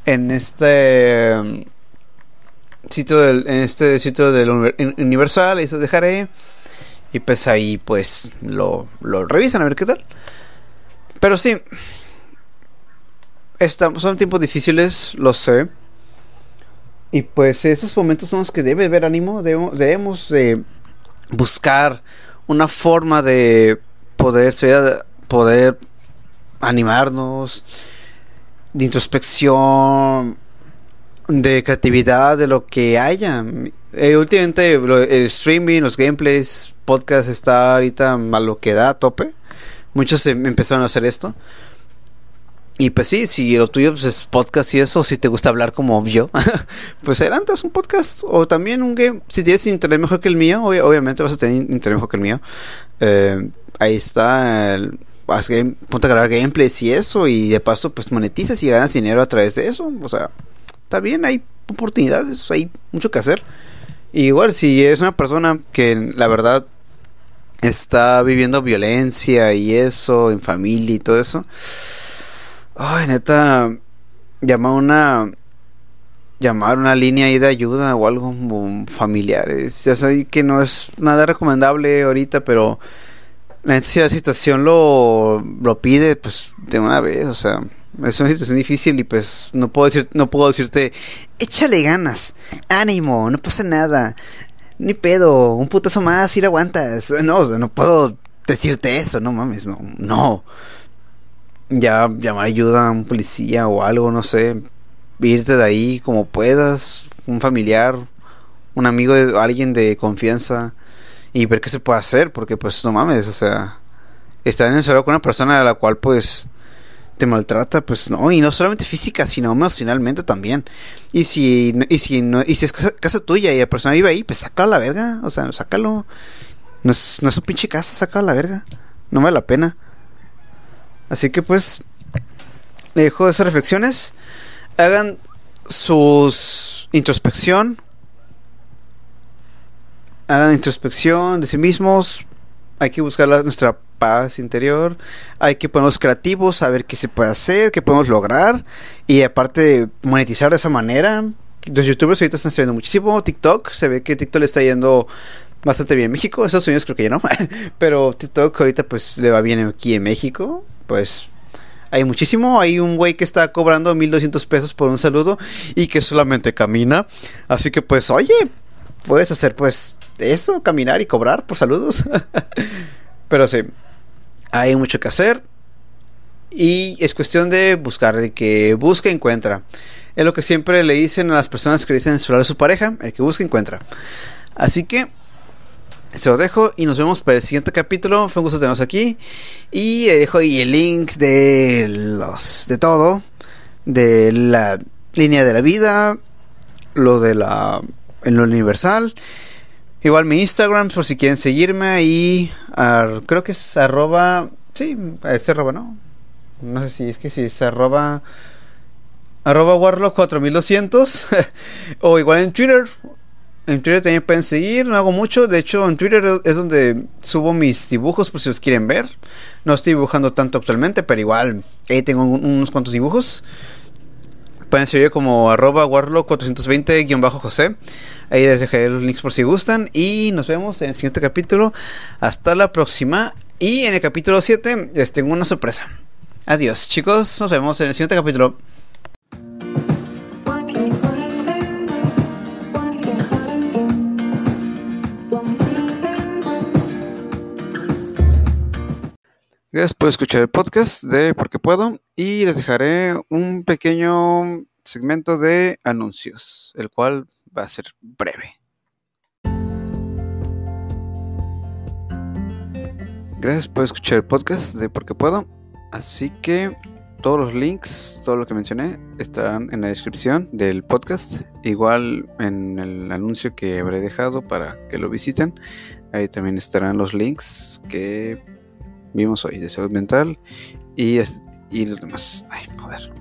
En este. Um, sitio del, en este sitio del Universal. Ahí se dejaré. Y pues ahí, pues, lo, lo revisan a ver qué tal. Pero sí, Estamos, son tiempos difíciles, lo sé. Y pues esos momentos son los que debe haber ánimo. Debemos, de buscar una forma de poder ser, poder animarnos, de introspección, de creatividad, de lo que haya. Eh, últimamente el streaming, los gameplays, podcast está ahorita a lo que da a tope. Muchos em, empezaron a hacer esto. Y pues sí, si lo tuyo pues, es podcast y eso, si te gusta hablar como yo, pues adelante, es un podcast. O también un game. Si tienes internet mejor que el mío, obviamente vas a tener internet mejor que el mío. Eh, ahí está. El, haz game, a grabar gameplays y eso. Y de paso, pues monetizas y ganas dinero a través de eso. O sea, está bien, hay oportunidades, hay mucho que hacer. igual, si eres una persona que la verdad está viviendo violencia y eso, en familia y todo eso Ay, neta, llama una llamar una línea ahí de ayuda o algo familiares. Ya sé que no es nada recomendable ahorita, pero la neta si la situación lo, lo pide, pues de una vez, o sea, es una situación difícil y pues no puedo decir, no puedo decirte, échale ganas, ánimo, no pasa nada, ni pedo, un putazo más lo aguantas. No, no puedo decirte eso, no mames, no, no ya llamar ayuda a un policía o algo, no sé, irte de ahí como puedas, un familiar, un amigo de alguien de confianza y ver qué se puede hacer, porque pues no mames, o sea, estar en el con una persona a la cual pues te maltrata, pues no, y no solamente física, sino emocionalmente también. Y si y si no y si es casa, tuya y la persona vive ahí, pues sácalo a la verga, o sea, sácalo. No es, no es su pinche casa, sácalo a la verga. No vale la pena. Así que pues, dejo esas reflexiones. Hagan sus introspección. Hagan introspección de sí mismos. Hay que buscar nuestra paz interior. Hay que ponernos creativos, saber qué se puede hacer, qué podemos lograr. Y aparte, monetizar de esa manera. Los youtubers ahorita están haciendo muchísimo. TikTok, se ve que TikTok le está yendo bastante bien en México. Estados Unidos creo que ya no. Pero TikTok ahorita pues le va bien aquí en México. Pues hay muchísimo. Hay un güey que está cobrando 1200 pesos por un saludo y que solamente camina. Así que pues, oye, puedes hacer pues eso, caminar y cobrar por saludos. Pero sí, hay mucho que hacer. Y es cuestión de buscar, el que busca encuentra. Es lo que siempre le dicen a las personas que dicen celular a su pareja, el que busca encuentra. Así que se lo dejo y nos vemos para el siguiente capítulo. Fue un gusto tenernos aquí. Y dejo ahí el link de los de todo. De la línea de la vida. Lo de la. En lo universal. Igual mi Instagram por si quieren seguirme ahí. creo que es arroba. Sí, es arroba, ¿no? No sé si es que si es arroba. Arroba Warlock 4200. o igual en Twitter. En Twitter también pueden seguir, no hago mucho. De hecho, en Twitter es donde subo mis dibujos por si los quieren ver. No estoy dibujando tanto actualmente, pero igual ahí tengo unos cuantos dibujos. Pueden seguir como arroba warlock420-josé. Ahí les dejaré los links por si gustan. Y nos vemos en el siguiente capítulo. Hasta la próxima. Y en el capítulo 7 les tengo una sorpresa. Adiós chicos, nos vemos en el siguiente capítulo. Gracias por escuchar el podcast de Porque Puedo y les dejaré un pequeño segmento de anuncios, el cual va a ser breve. Gracias por escuchar el podcast de Porque Puedo. Así que todos los links, todo lo que mencioné, estarán en la descripción del podcast. Igual en el anuncio que habré dejado para que lo visiten. Ahí también estarán los links que vimos hoy de salud mental y, y los demás. Ay, joder.